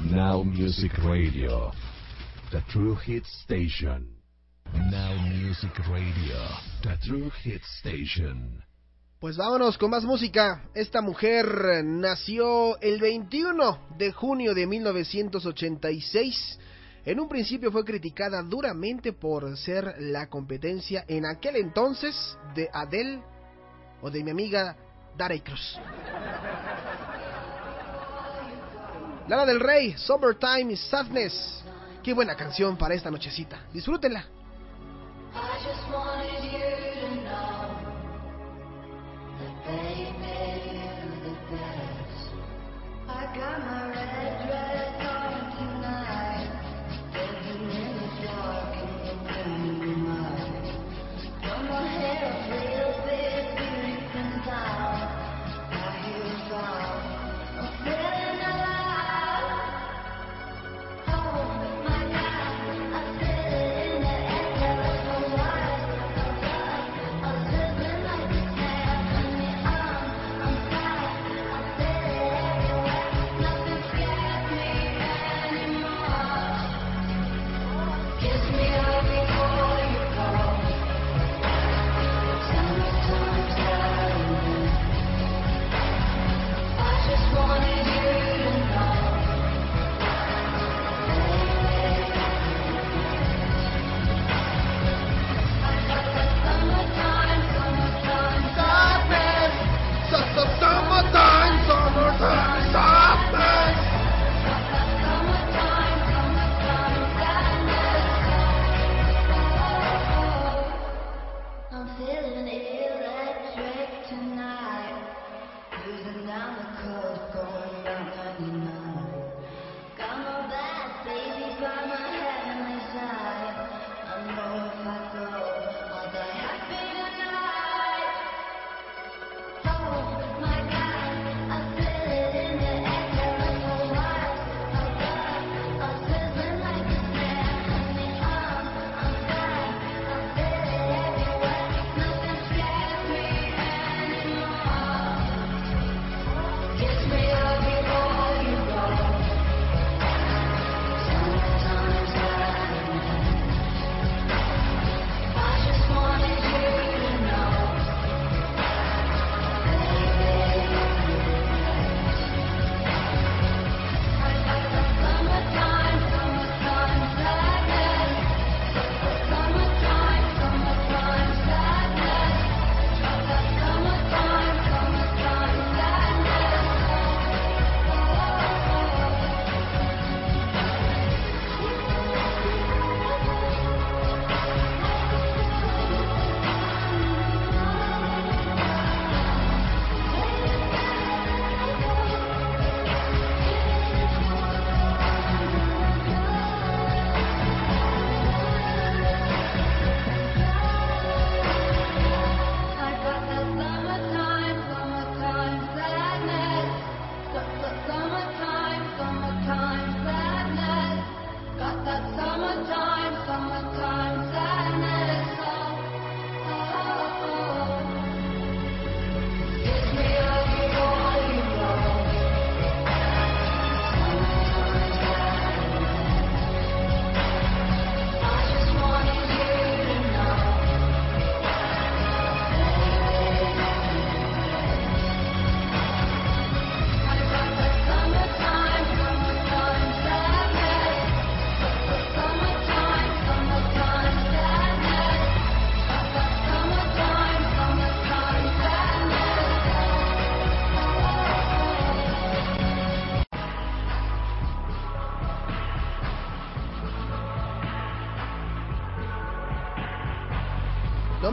Now Music Radio, the true hit station. Now Music Radio, the true hit station. Pues vámonos con más música. Esta mujer nació el 21 de junio de 1986. En un principio fue criticada duramente por ser la competencia en aquel entonces de Adele o de mi amiga Dara Cruz. Lana del Rey, Summertime Sadness. Qué buena canción para esta nochecita. Disfrútenla.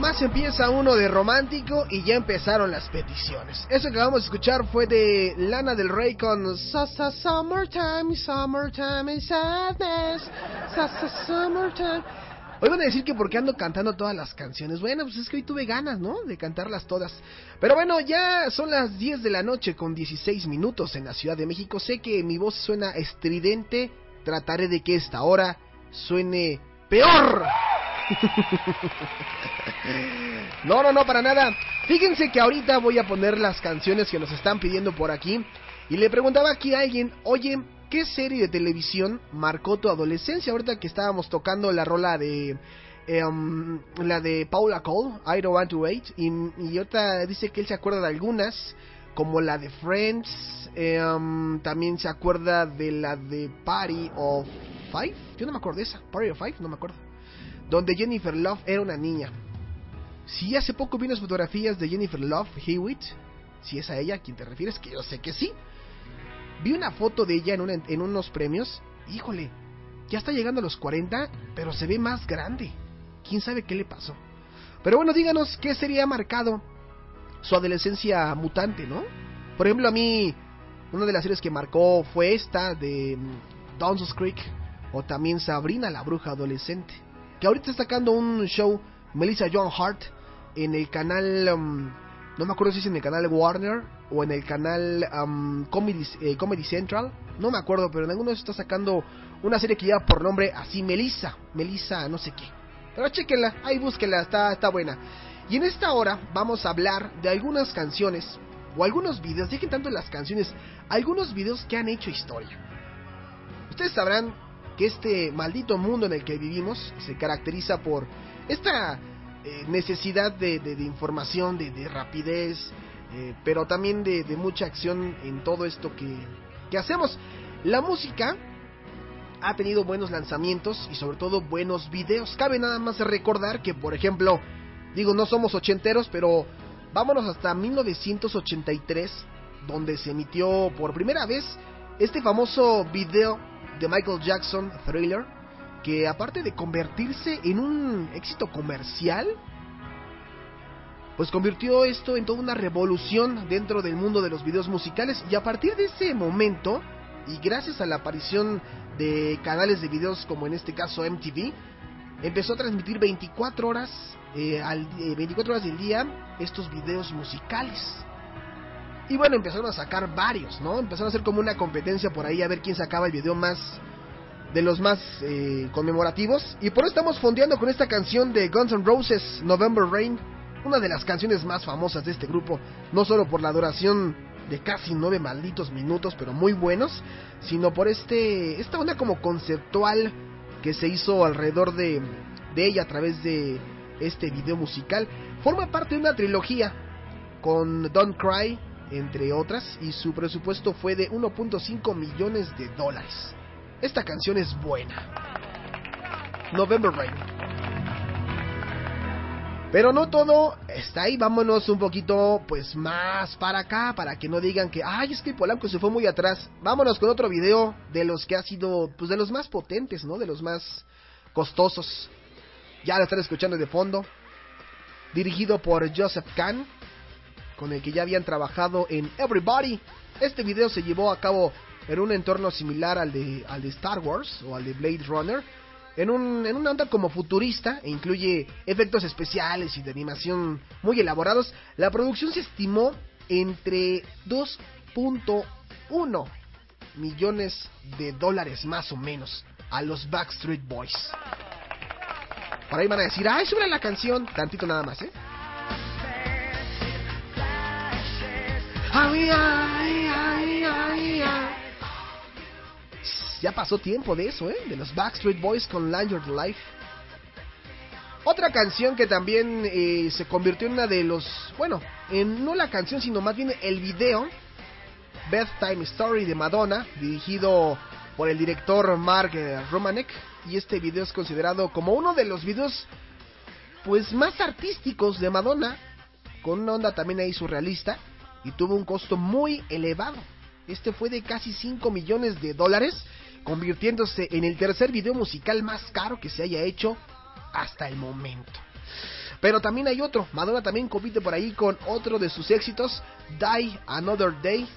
Nomás empieza uno de romántico y ya empezaron las peticiones. Eso que vamos a escuchar fue de Lana del Rey con Sa Sa Summertime, Summertime and Sadness. Sa Sa Summertime. Hoy van a decir que porque ando cantando todas las canciones. Bueno, pues es que hoy tuve ganas, ¿no? De cantarlas todas. Pero bueno, ya son las 10 de la noche con 16 minutos en la Ciudad de México. Sé que mi voz suena estridente. Trataré de que esta hora suene peor. *laughs* No, no, no, para nada. Fíjense que ahorita voy a poner las canciones que nos están pidiendo por aquí. Y le preguntaba aquí a alguien, oye, ¿qué serie de televisión marcó tu adolescencia? Ahorita que estábamos tocando la rola de... em, la de Paula Cole, I Don't Want to Wait. Y, y ahorita dice que él se acuerda de algunas, como la de Friends. em, también se acuerda de la de Party of Five. Yo no me acuerdo de esa. Party of Five, no me acuerdo donde Jennifer Love era una niña. Si hace poco vi unas fotografías de Jennifer Love Hewitt, si es a ella a quien te refieres, que yo sé que sí. Vi una foto de ella en, una- en unos premios. Híjole, ya está llegando a los 40, pero se ve más grande. ¿Quién sabe qué le pasó? Pero bueno, díganos qué sería marcado su adolescencia mutante, ¿no? Por ejemplo, a mí, una de las series que marcó fue esta de mm, Dawson's Creek, o también Sabrina la bruja adolescente, que ahorita está sacando un show, Melissa John Hart, en el canal, um, no me acuerdo si es en el canal Warner o en el canal um, Comedy, eh, Comedy Central, no me acuerdo, pero en alguno está sacando una serie que lleva por nombre así, Melissa, Melissa no sé qué. Pero chequenla, ahí búsquenla, está, está buena. Y en esta hora vamos a hablar de algunas canciones o algunos videos, dejen tanto las canciones, algunos videos que han hecho historia. Ustedes sabrán este maldito mundo en el que vivimos se caracteriza por esta eh, necesidad de, de- información, de, de rapidez, eh, pero también de, de mucha acción en todo esto que, que hacemos. La música ha tenido buenos lanzamientos y sobre todo buenos videos. Cabe nada más recordar que, por ejemplo, digo, no somos ochenteros, pero vámonos hasta 1983, donde se emitió por primera vez este famoso video de Michael Jackson, Thriller, que aparte de convertirse en un éxito comercial, pues convirtió esto en toda una revolución dentro del mundo de los videos musicales y a partir de ese momento y gracias a la aparición de canales de videos como en este caso MTV, empezó a transmitir 24 horas eh, al, eh, 24 horas del día estos videos musicales. Y bueno, empezaron a sacar varios, ¿no? Empezaron a hacer como una competencia por ahí a ver quién sacaba el video más de los más eh, conmemorativos. Y por eso estamos fondeando con esta canción de Guns N' Roses, November Rain, una de las canciones más famosas de este grupo, no solo por la duración de casi nueve malditos minutos, pero muy buenos, sino por este esta onda como conceptual que se hizo alrededor de, de ella a través de este video musical. Forma parte de una trilogía con Don't Cry, entre otras, y su presupuesto fue de 1.5 millones de dólares. Esta canción es buena. November Rain. Pero no todo está ahí, vámonos un poquito pues más para acá, para que no digan que, ay, es que Polanco se fue muy atrás. Vámonos con otro video de los que ha sido, pues de los más potentes, ¿no? De los más costosos. Ya lo están escuchando de fondo. Dirigido por Joseph Kahn, con el que ya habían trabajado en Everybody. Este video se llevó a cabo en un entorno similar al de, al de Star Wars o al de Blade Runner. En, un, en una onda como futurista e incluye efectos especiales y de animación muy elaborados. La producción se estimó entre 2.1 millones de dólares más o menos. a los Backstreet Boys. Por ahí van a decir, ay, sube la canción. Tantito nada más, ¿eh? Ya pasó tiempo de eso, ¿eh? De los Backstreet Boys con Land Your Life. Otra canción que también eh, se convirtió en una de los, bueno, en no la canción, sino más bien el video, Bedtime Story de Madonna, dirigido por el director Mark eh, Romanek, y este video es considerado como uno de los videos, pues más artísticos de Madonna, con una onda también ahí surrealista, y tuvo un costo muy elevado. Este fue de casi 5 millones de dólares, convirtiéndose en el tercer video musical más caro que se haya hecho hasta el momento. Pero también hay otro, Madonna también compite por ahí con otro de sus éxitos, Die Another Day.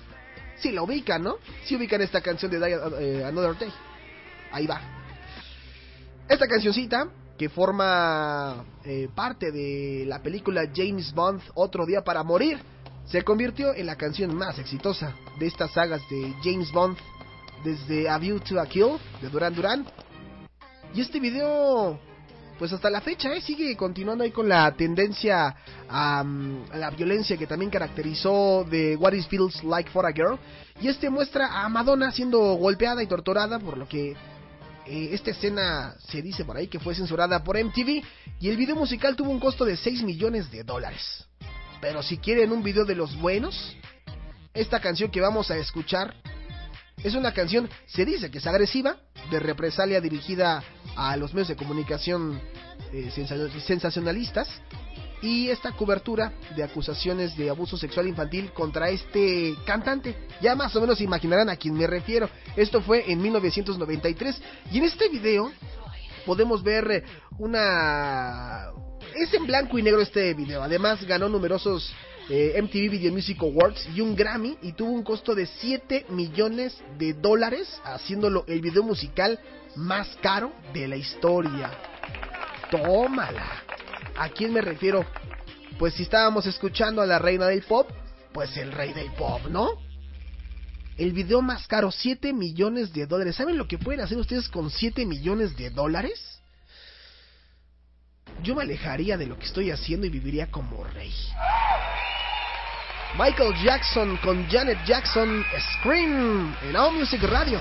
Si la ubican, ¿no? Si ubican esta canción de Die eh, Another Day. Ahí va. Esta cancioncita, que forma eh, parte de la película James Bond, Otro Día para Morir, se convirtió en la canción más exitosa de estas sagas de James Bond, desde A View to a Kill, de Duran Duran. Y este video pues hasta la fecha ¿eh? sigue continuando ahí con la tendencia a, mm, la violencia que también caracterizó de What It Feels Like for a Girl. Y este muestra a Madonna siendo golpeada y torturada, por lo que eh, esta escena se dice por ahí que fue censurada por MTV. Y el video musical tuvo un costo de 6 millones de dólares. Pero si quieren un video de los buenos, esta canción que vamos a escuchar es una canción, se dice que es agresiva, de represalia dirigida a los medios de comunicación eh, sensa- sensacionalistas. Y esta cobertura de acusaciones de abuso sexual infantil contra este cantante. Ya más o menos se imaginarán a quién me refiero. Esto fue en 1993. Y en este video podemos ver eh, una... Es en blanco y negro este video. Además ganó numerosos eh, MTV Video Music Awards y un Grammy y tuvo un costo de 7 millones de dólares, haciéndolo el video musical más caro de la historia. Tómala. ¿A quién me refiero? Pues si estábamos escuchando a la reina del pop, pues el rey del pop, ¿no? El video más caro, 7 millones de dólares. ¿Saben lo que pueden hacer ustedes con 7 millones de dólares? Yo me alejaría de lo que estoy haciendo y viviría como rey. Michael Jackson con Janet Jackson, Scream, en All Music Radio.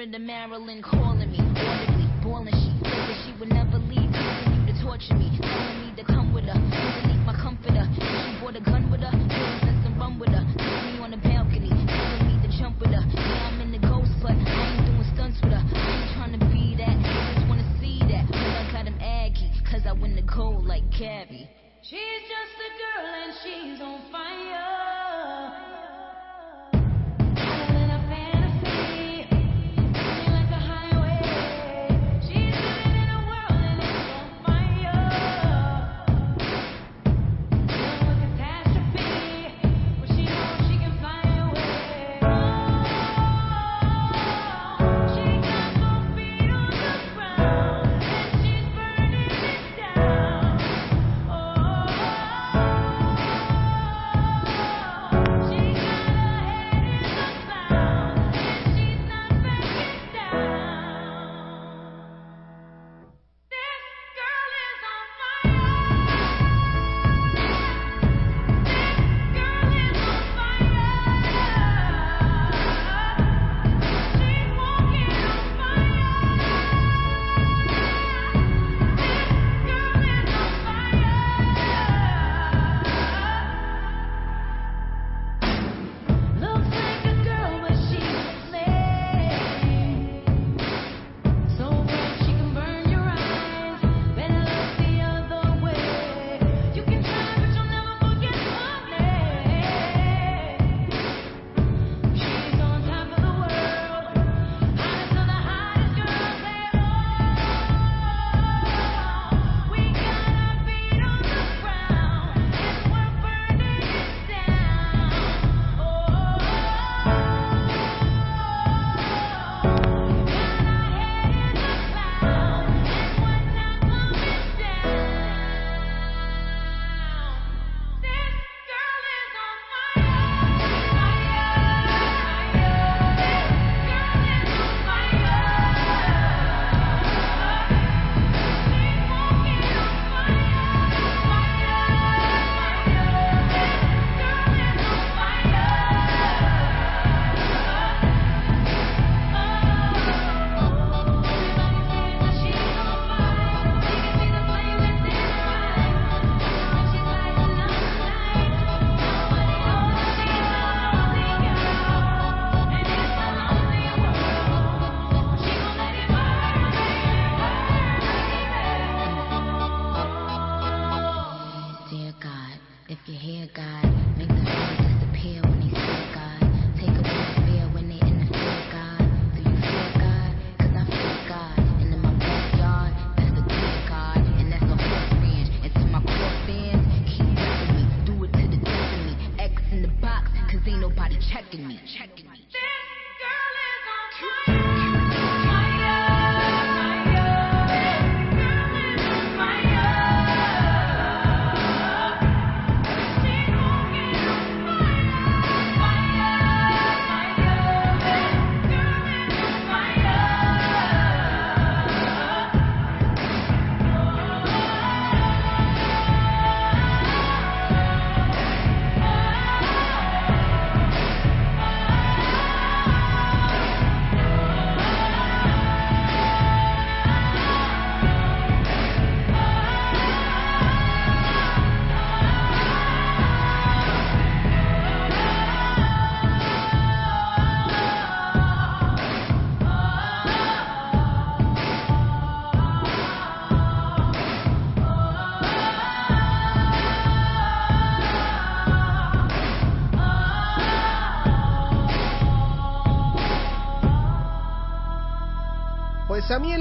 in the Maryland court.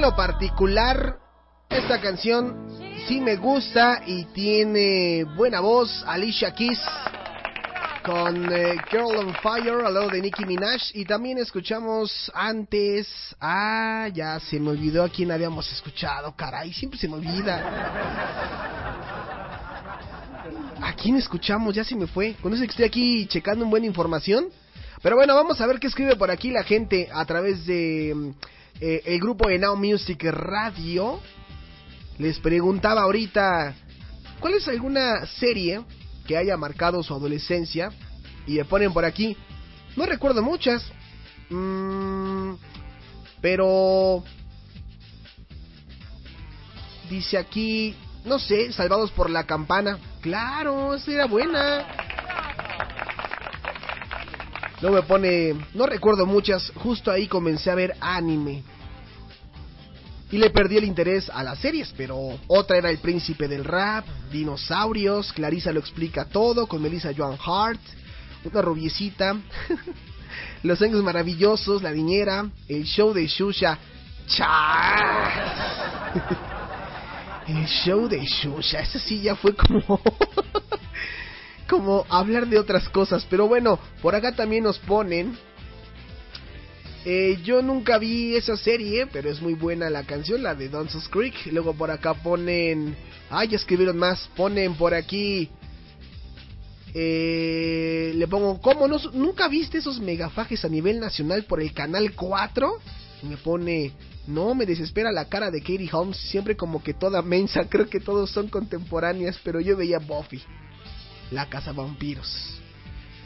lo particular, esta canción sí me gusta y tiene buena voz. Alicia Keys con eh, Girl on Fire al lado de Nicki Minaj. Y también escuchamos antes. Ah, ya se me olvidó a quién habíamos escuchado. Caray, siempre se me olvida. ¿A quién escuchamos? Ya se me fue. Con eso que estoy aquí checando un buena información. Pero bueno, vamos a ver qué escribe por aquí la gente a través de eh, el grupo de Now Music Radio les preguntaba ahorita, ¿cuál es alguna serie que haya marcado su adolescencia? Y le ponen por aquí, no recuerdo muchas, mm, pero dice aquí, no sé, Salvados por la Campana. Claro, esa era buena. Luego me pone, no recuerdo muchas, justo ahí comencé a ver anime. Y le perdí el interés a las series, pero otra era El Príncipe del Rap, Dinosaurios, Clarisa lo explica todo, con Melissa Joan Hart, una rubiecita, *laughs* Los Años Maravillosos, La Niñera, El Show de Shusha, ¡Cha! *laughs* El show de Shusha, ese sí ya fue como... *laughs* como hablar de otras cosas. Pero bueno, por acá también nos ponen... Eh, yo nunca vi esa serie, pero es muy buena la canción, la de Dawson's Creek. Luego por acá ponen... Ay, ya escribieron más. Ponen por aquí... Eh, le pongo, ¿cómo no? ¿Nunca viste esos megafajes a nivel nacional por el canal 4? Y me pone, no, me desespera la cara de Katie Holmes, siempre como que toda mensa, *laughs* creo que todos son contemporáneas, pero yo veía Buffy, la casa vampiros.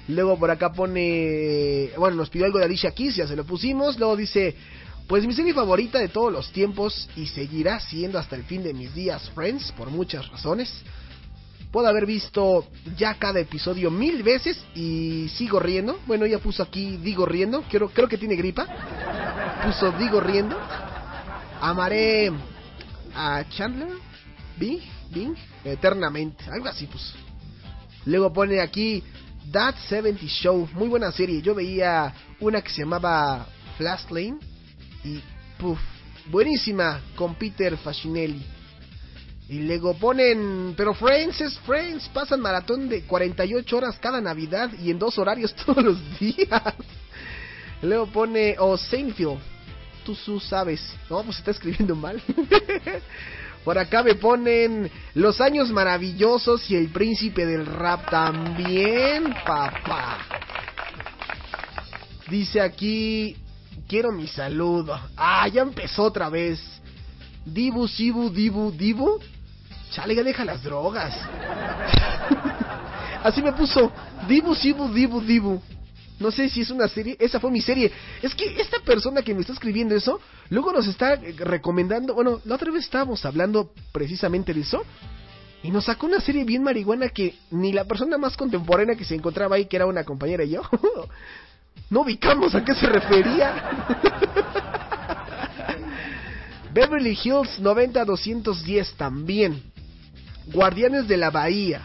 Luego por acá pone, bueno, nos pidió algo de Alicia Keys, ya se lo pusimos. Luego dice, pues mi serie favorita de todos los tiempos y seguirá siendo hasta el fin de mis días, Friends, por muchas razones. Puedo haber visto ya cada episodio mil veces y sigo riendo. Bueno, ella puso aquí digo riendo, creo, creo que tiene gripa. Puso digo riendo. Amaré a Chandler, Bing, Bing, eternamente, algo así pues. Luego pone aquí That 70 Show, muy buena serie. Yo veía una que se llamaba Flash Lane y puff, buenísima con Peter Facinelli. Y luego ponen, pero Friends es Friends, pasan maratón de 48 horas cada Navidad y en dos horarios *laughs* todos los días. Luego pone, oh, Seinfeld, tú, tú sabes, no, pues está escribiendo mal. *laughs* Por acá me ponen Los Años Maravillosos y El Príncipe del Rap también, papá. Dice aquí, quiero mi saludo. Ah, ya empezó otra vez. Dibu, Sibu, Dibu, Dibu. Chale, ya deja las drogas. *laughs* Así me puso, Dibu, Sibu, Dibu, Dibu. No sé si es una serie, esa fue mi serie. Es que esta persona que me está escribiendo eso, luego nos está eh, recomendando, bueno, la otra vez estábamos hablando precisamente de eso, y nos sacó una serie bien marihuana que ni la persona más contemporánea que se encontraba ahí, que era una compañera y yo, *laughs* no ubicamos a qué se refería. *laughs* Beverly Hills 90210 también. Guardianes de la Bahía.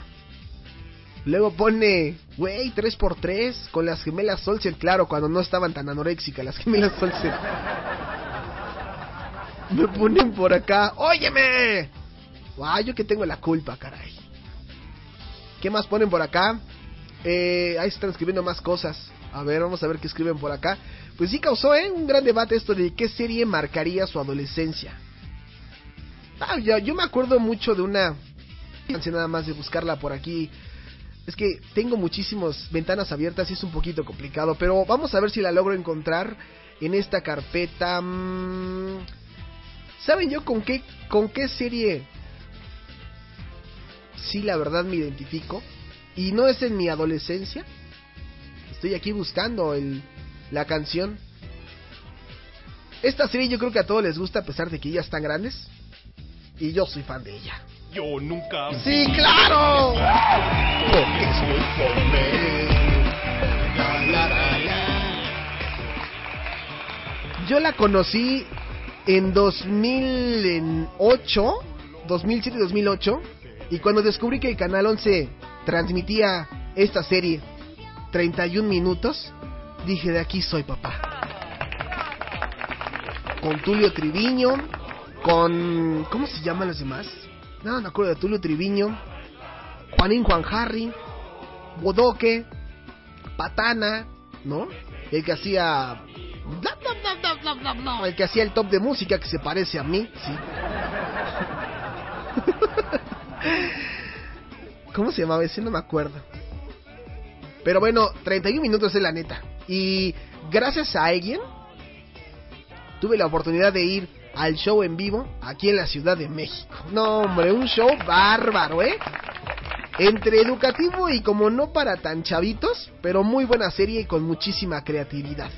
Luego pone, güey, 3x3 con las gemelas Olsen, claro, cuando no estaban tan anoréxicas las gemelas Olsen. Me ponen por acá, óyeme. Guay, yo que tengo la culpa, caray. ¿Qué más ponen por acá? Eh, ahí están escribiendo más cosas. A ver, vamos a ver qué escriben por acá. Pues sí causó ¿eh? un gran debate esto de qué serie marcaría su adolescencia. Ah, yo, yo me acuerdo mucho de una... Nada más de buscarla por aquí. Es que tengo muchísimas ventanas abiertas y es un poquito complicado. Pero vamos a ver si la logro encontrar en esta carpeta. Mm, ¿Saben yo con qué, con qué serie? Sí, la verdad me identifico. Y no es en mi adolescencia. Estoy aquí buscando el, la canción. Esta serie yo creo que a todos les gusta a pesar de que ya están grandes. Y yo soy fan de ella. Yo nunca. ¡Sí, claro! Porque soy fome. La, la, la. Yo la conocí en 2008, 2007-2008, y cuando descubrí que el Canal 11 transmitía esta serie 31 minutos, dije, de aquí soy papá. Con Tulio Triviño, con... ¿Cómo se llaman los demás? No, me acuerdo de Tulio Triviño, Juanín Juan Harry, Bodoque, Patana, ¿no? El que hacía... El que hacía el top de música que se parece a mí, sí. *laughs* ¿Cómo se llamaba ese? No me acuerdo. Pero bueno, 31 minutos es la neta. Y gracias a alguien, tuve la oportunidad de ir al show en vivo aquí en la Ciudad de México. No, hombre, un show bárbaro, ¿eh? Entre educativo y como no para tan chavitos, pero muy buena serie y con muchísima creatividad.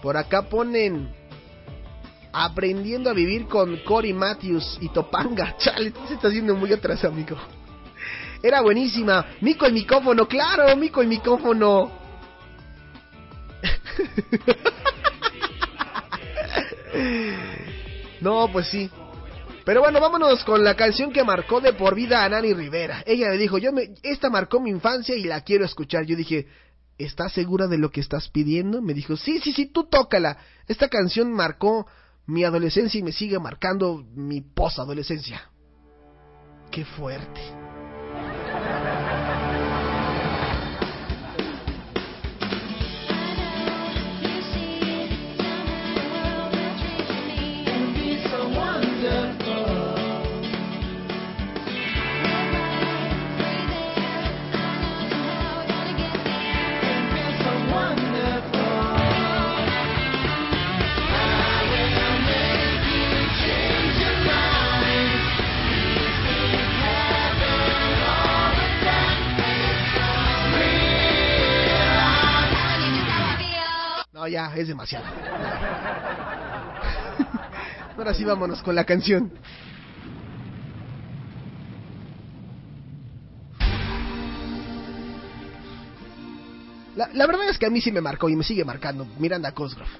Por acá ponen Aprendiendo a vivir con Cory Matthews y Topanga. *laughs* Chale, se está haciendo muy atrás, amigo. Era buenísima. Mico el micrófono, claro, Mico el micrófono. *laughs* No, pues sí. Pero bueno, vámonos con la canción que marcó de por vida a Nani Rivera. Ella me dijo, yo me, esta marcó mi infancia y la quiero escuchar. Yo dije, ¿estás segura de lo que estás pidiendo? Me dijo, sí, sí, sí, tú tócala. Esta canción marcó mi adolescencia y me sigue marcando mi posadolescencia. Qué fuerte. No, ya, es demasiado. *laughs* Ahora sí vámonos con la canción. La, la verdad es que a mí sí me marcó y me sigue marcando Miranda Cosgrove.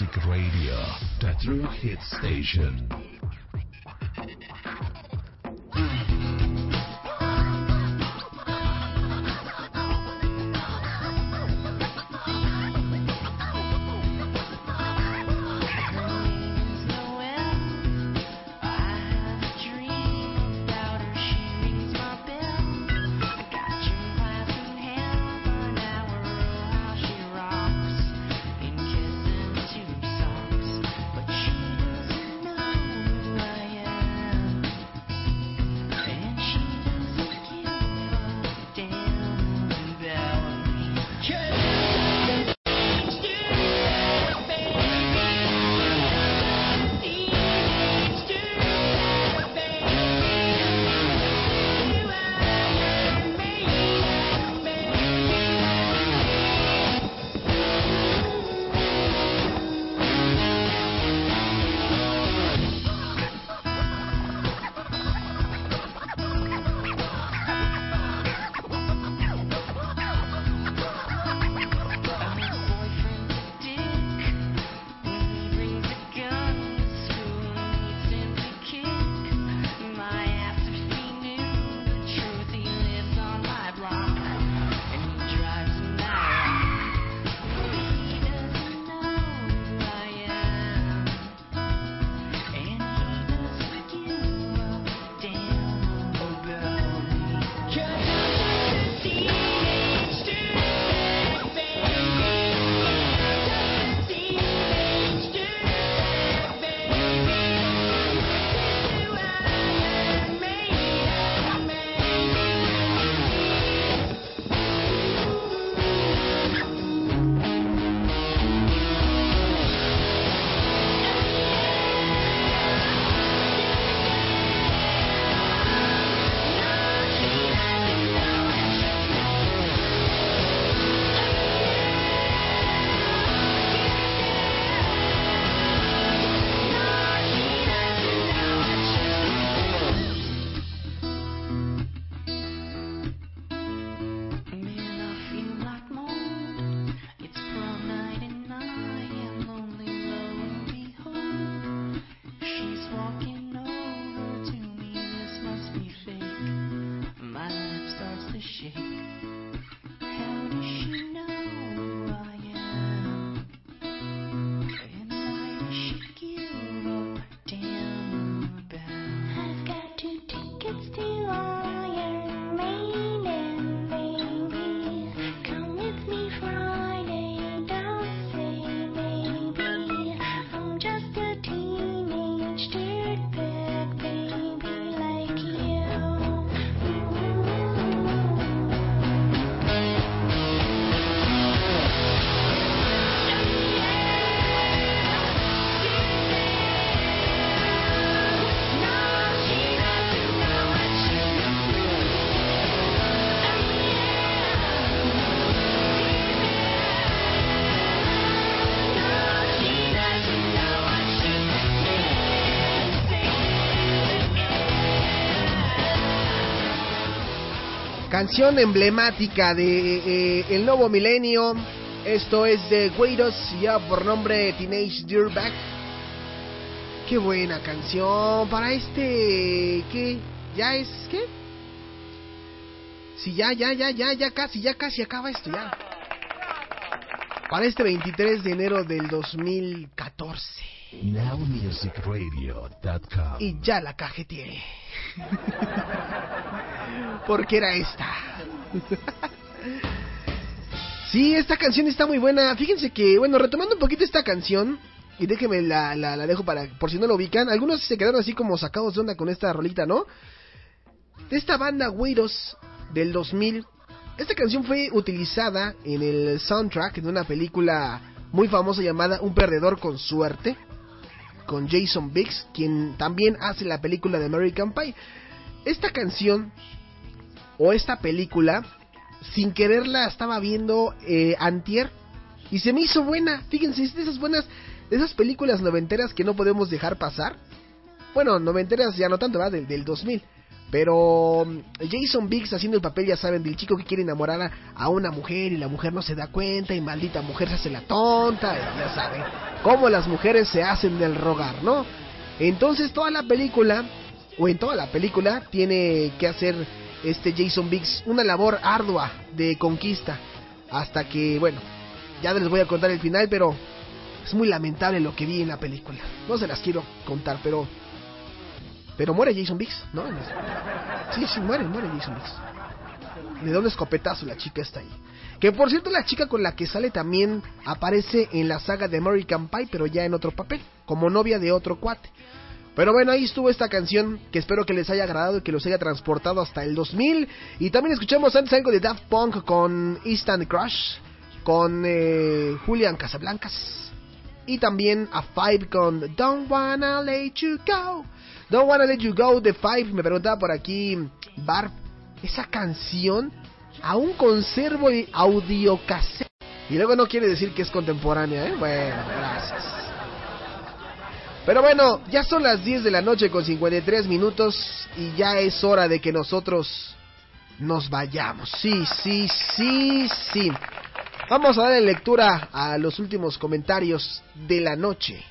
Music Radio, the true hit station. Canción emblemática de eh, El Nuevo Milenio. Esto es de Guairos, ya por nombre Teenage Dirtbag. Qué buena canción para este... ¿Qué? ¿Ya es qué? Sí, ya, ya, ya, ya, ya casi, ya casi acaba esto, ya. Para este 23 de enero del 2014. NowMusicRadio.com. Y ya la cajeteé. Porque era esta. sí, esta canción está muy buena. Fíjense que, bueno, retomando un poquito esta canción, y déjenme la, la, dejo para, por si no lo ubican, algunos se quedaron así como sacados de onda con esta rolita, ¿no? De esta banda Güeros del 2000. Esta canción fue utilizada en el soundtrack de una película muy famosa llamada Un perdedor con suerte, con Jason Biggs, quien también hace la película de American Pie. Esta canción o esta película, sin quererla estaba viendo eh, antier y se me hizo buena. Fíjense, es de esas buenas, de esas películas noventeras que no podemos dejar pasar. Bueno, noventeras ya no tanto, ¿verdad? Del, del 2000. Pero mm, Jason Biggs haciendo el papel, ya saben, del chico que quiere enamorar a, una mujer y la mujer no se da cuenta y maldita mujer se hace la tonta, ya saben, cómo las mujeres se hacen del rogar, ¿no? Entonces toda la película, o en toda la película, tiene que hacer este Jason Biggs una labor ardua de conquista. Hasta que, bueno, ya les voy a contar el final, pero es muy lamentable lo que vi en la película. No se las quiero contar, pero... Pero muere Jason Biggs, ¿no? Sí, sí, muere, muere Jason Biggs. Le da un escopetazo la chica está ahí. Que por cierto la chica con la que sale también aparece en la saga de American Pie, pero ya en otro papel, como novia de otro cuate. Pero bueno, ahí estuvo esta canción que espero que les haya agradado y que los haya transportado hasta el 2000. Y también escuchamos antes algo de Daft Punk con Instant Crush, con eh, Julian Casablancas. Y también a Five con Don't Wanna Let You Go. Don't Wanna Let You Go de Five. Me preguntaba por aquí, Barb, esa canción aún conservo el audiocassette. Y luego no quiere decir que es contemporánea, ¿eh? Bueno, gracias. Pero bueno, ya son las 10 de la noche con 53 minutos y ya es hora de que nosotros nos vayamos. Sí, sí, sí, sí. Vamos a darle lectura a los últimos comentarios de la noche.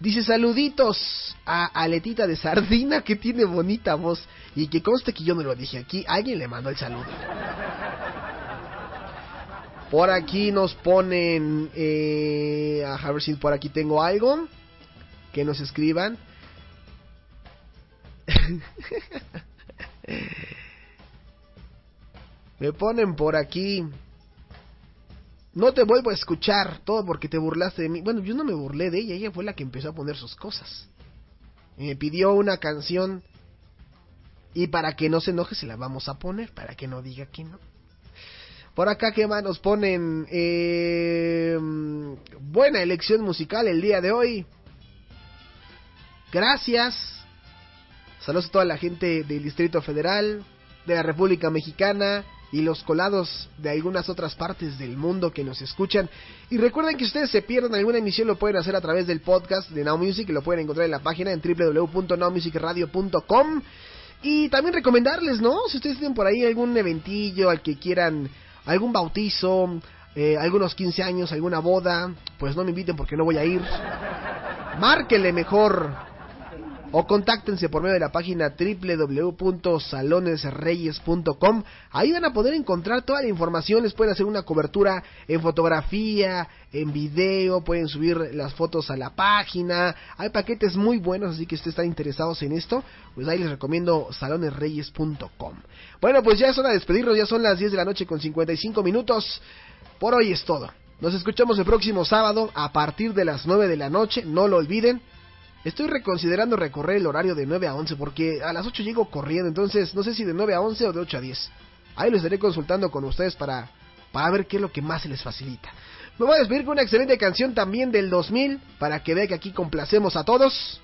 Dice saluditos a Aletita de Sardina que tiene bonita voz y que conste que yo no lo dije aquí, alguien le mandó el saludo. Por aquí nos ponen, eh, a ver si por aquí tengo algo que nos escriban. *laughs* Me ponen por aquí. No te vuelvo a escuchar, todo porque te burlaste de mí. Bueno, yo no me burlé de ella, ella fue la que empezó a poner sus cosas. Me pidió una canción y para que no se enoje se la vamos a poner, para que no diga que no. Por acá, ¿qué más nos ponen? Eh, buena elección musical el día de hoy. Gracias. Saludos a toda la gente del Distrito Federal, de la República Mexicana y los colados de algunas otras partes del mundo que nos escuchan. Y recuerden que ustedes se pierdan alguna emisión, lo pueden hacer a través del podcast de Now Music, lo pueden encontrar en la página en www.nowmusicradio.com. Y también recomendarles, ¿no? Si ustedes tienen por ahí algún eventillo al que quieran, algún bautizo, eh, algunos 15 años, alguna boda, pues no me inviten porque no voy a ir. Márquenle mejor o contáctense por medio de la página www.salonesreyes.com. Ahí van a poder encontrar toda la información, les pueden hacer una cobertura en fotografía, en video, pueden subir las fotos a la página. Hay paquetes muy buenos, así que si están interesados en esto, pues ahí les recomiendo salonesreyes.com. Bueno, pues ya es hora de despedirnos, ya son las 10 de la noche con 55 minutos. Por hoy es todo. Nos escuchamos el próximo sábado a partir de las 9 de la noche, no lo olviden. Estoy reconsiderando recorrer el horario de 9 a 11 porque a las 8 llego corriendo, entonces no sé si de 9 a 11 o de 8 a 10. Ahí lo estaré consultando con ustedes para, para ver qué es lo que más se les facilita. Me voy a despedir con una excelente canción también del 2000 para que vean que aquí complacemos a todos.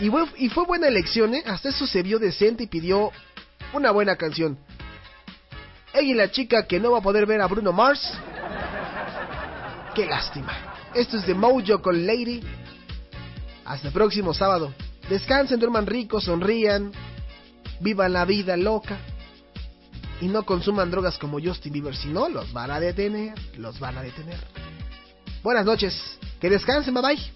Y fue, y fue buena elección, ¿eh? Hasta eso se vio decente y pidió una buena canción. Ella y la chica que no va a poder ver a Bruno Mars. Qué lástima. Esto es de Mojo con Lady. Hasta el próximo sábado. Descansen, duerman rico, sonrían, vivan la vida loca y no consuman drogas como Justin Bieber, si no los van a detener, los van a detener. Buenas noches, que descansen, bye bye.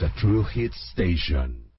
the true hit station.